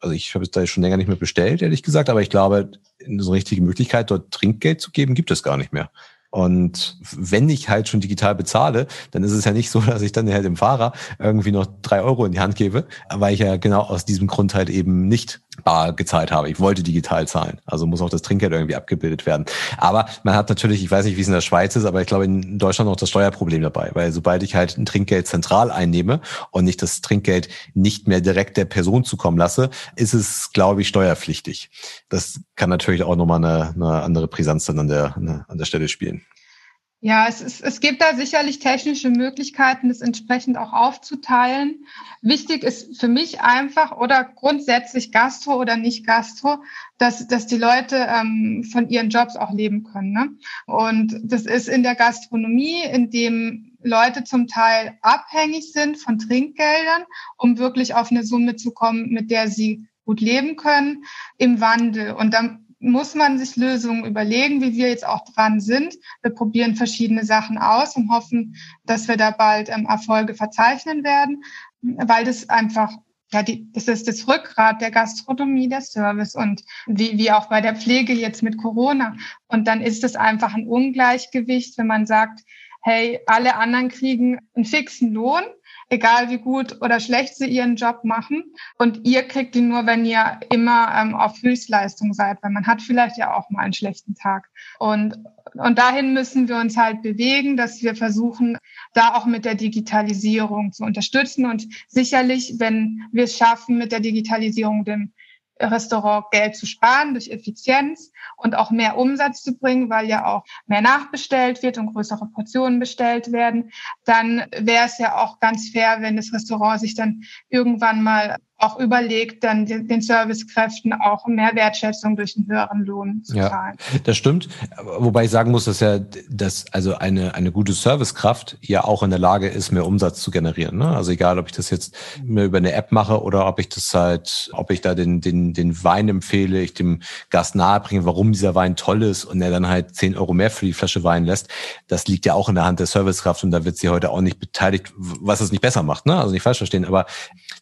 also ich habe es da schon länger nicht mehr bestellt, ehrlich gesagt, aber ich glaube, eine so richtige Möglichkeit, dort Trinkgeld zu geben, gibt es gar nicht mehr. Und wenn ich halt schon digital bezahle, dann ist es ja nicht so, [LAUGHS] dass ich dann halt dem Fahrer irgendwie noch drei Euro in die Hand gebe, weil ich ja genau aus diesem Grund halt eben nicht bar gezahlt habe. Ich wollte digital zahlen. Also muss auch das Trinkgeld irgendwie abgebildet werden. Aber man hat natürlich, ich weiß nicht, wie es in der Schweiz ist, aber ich glaube in Deutschland noch das Steuerproblem dabei, weil sobald ich halt ein Trinkgeld zentral einnehme und nicht das Trinkgeld nicht mehr direkt der Person zukommen lasse, ist es, glaube ich, steuerpflichtig. Das kann natürlich auch nochmal eine, eine andere Brisanz dann an der, an der Stelle spielen. Ja, es, ist, es gibt da sicherlich technische Möglichkeiten, das entsprechend auch aufzuteilen. Wichtig ist für mich einfach oder grundsätzlich Gastro oder nicht Gastro, dass, dass die Leute ähm, von ihren Jobs auch leben können. Ne? Und das ist in der Gastronomie, in dem Leute zum Teil abhängig sind von Trinkgeldern, um wirklich auf eine Summe zu kommen, mit der sie gut leben können, im Wandel. Und dann muss man sich Lösungen überlegen, wie wir jetzt auch dran sind. Wir probieren verschiedene Sachen aus und hoffen, dass wir da bald ähm, Erfolge verzeichnen werden, weil das einfach ja, die, das ist das Rückgrat der Gastronomie, der Service und wie, wie auch bei der Pflege jetzt mit Corona. Und dann ist es einfach ein Ungleichgewicht, wenn man sagt, hey, alle anderen kriegen einen fixen Lohn egal wie gut oder schlecht sie ihren Job machen. Und ihr kriegt ihn nur, wenn ihr immer ähm, auf Höchstleistung seid, weil man hat vielleicht ja auch mal einen schlechten Tag. Und, und dahin müssen wir uns halt bewegen, dass wir versuchen, da auch mit der Digitalisierung zu unterstützen. Und sicherlich, wenn wir es schaffen, mit der Digitalisierung dem Restaurant Geld zu sparen durch Effizienz und auch mehr Umsatz zu bringen, weil ja auch mehr nachbestellt wird und größere Portionen bestellt werden, dann wäre es ja auch ganz fair, wenn das Restaurant sich dann irgendwann mal auch überlegt, dann den Servicekräften auch mehr Wertschätzung durch einen höheren Lohn zu zahlen. Ja, das stimmt. Wobei ich sagen muss, dass ja, dass also eine, eine gute Servicekraft ja auch in der Lage ist, mehr Umsatz zu generieren. Ne? Also egal, ob ich das jetzt mir über eine App mache oder ob ich das halt, ob ich da den, den, den Wein empfehle, ich dem Gast nahebringe, warum dieser Wein toll ist und er dann halt zehn Euro mehr für die Flasche Wein lässt. Das liegt ja auch in der Hand der Servicekraft und da wird sie heute auch nicht beteiligt, was es nicht besser macht. Ne? Also nicht falsch verstehen, aber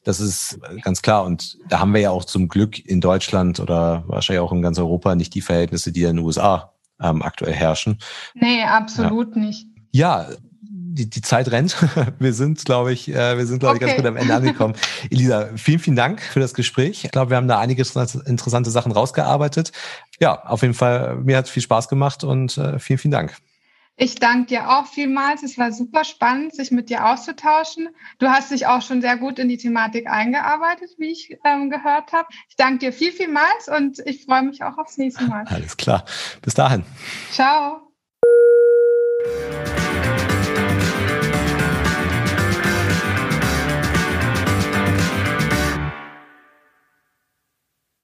das ist ganz klar. Und da haben wir ja auch zum Glück in Deutschland oder wahrscheinlich auch in ganz Europa nicht die Verhältnisse, die in den USA ähm, aktuell herrschen. Nee, absolut ja. nicht. Ja, die, die Zeit rennt. [LAUGHS] Wir sind, glaube ich, äh, wir sind, glaube okay. ich, ganz gut am Ende angekommen. [LAUGHS] Elisa, vielen, vielen Dank für das Gespräch. Ich glaube, wir haben da einige interessante Sachen rausgearbeitet. Ja, auf jeden Fall, mir hat viel Spaß gemacht und äh, vielen, vielen Dank. Ich danke dir auch vielmals. Es war super spannend, sich mit dir auszutauschen. Du hast dich auch schon sehr gut in die Thematik eingearbeitet, wie ich ähm, gehört habe. Ich danke dir viel, vielmals und ich freue mich auch aufs nächste Mal. Alles klar. Bis dahin. Ciao.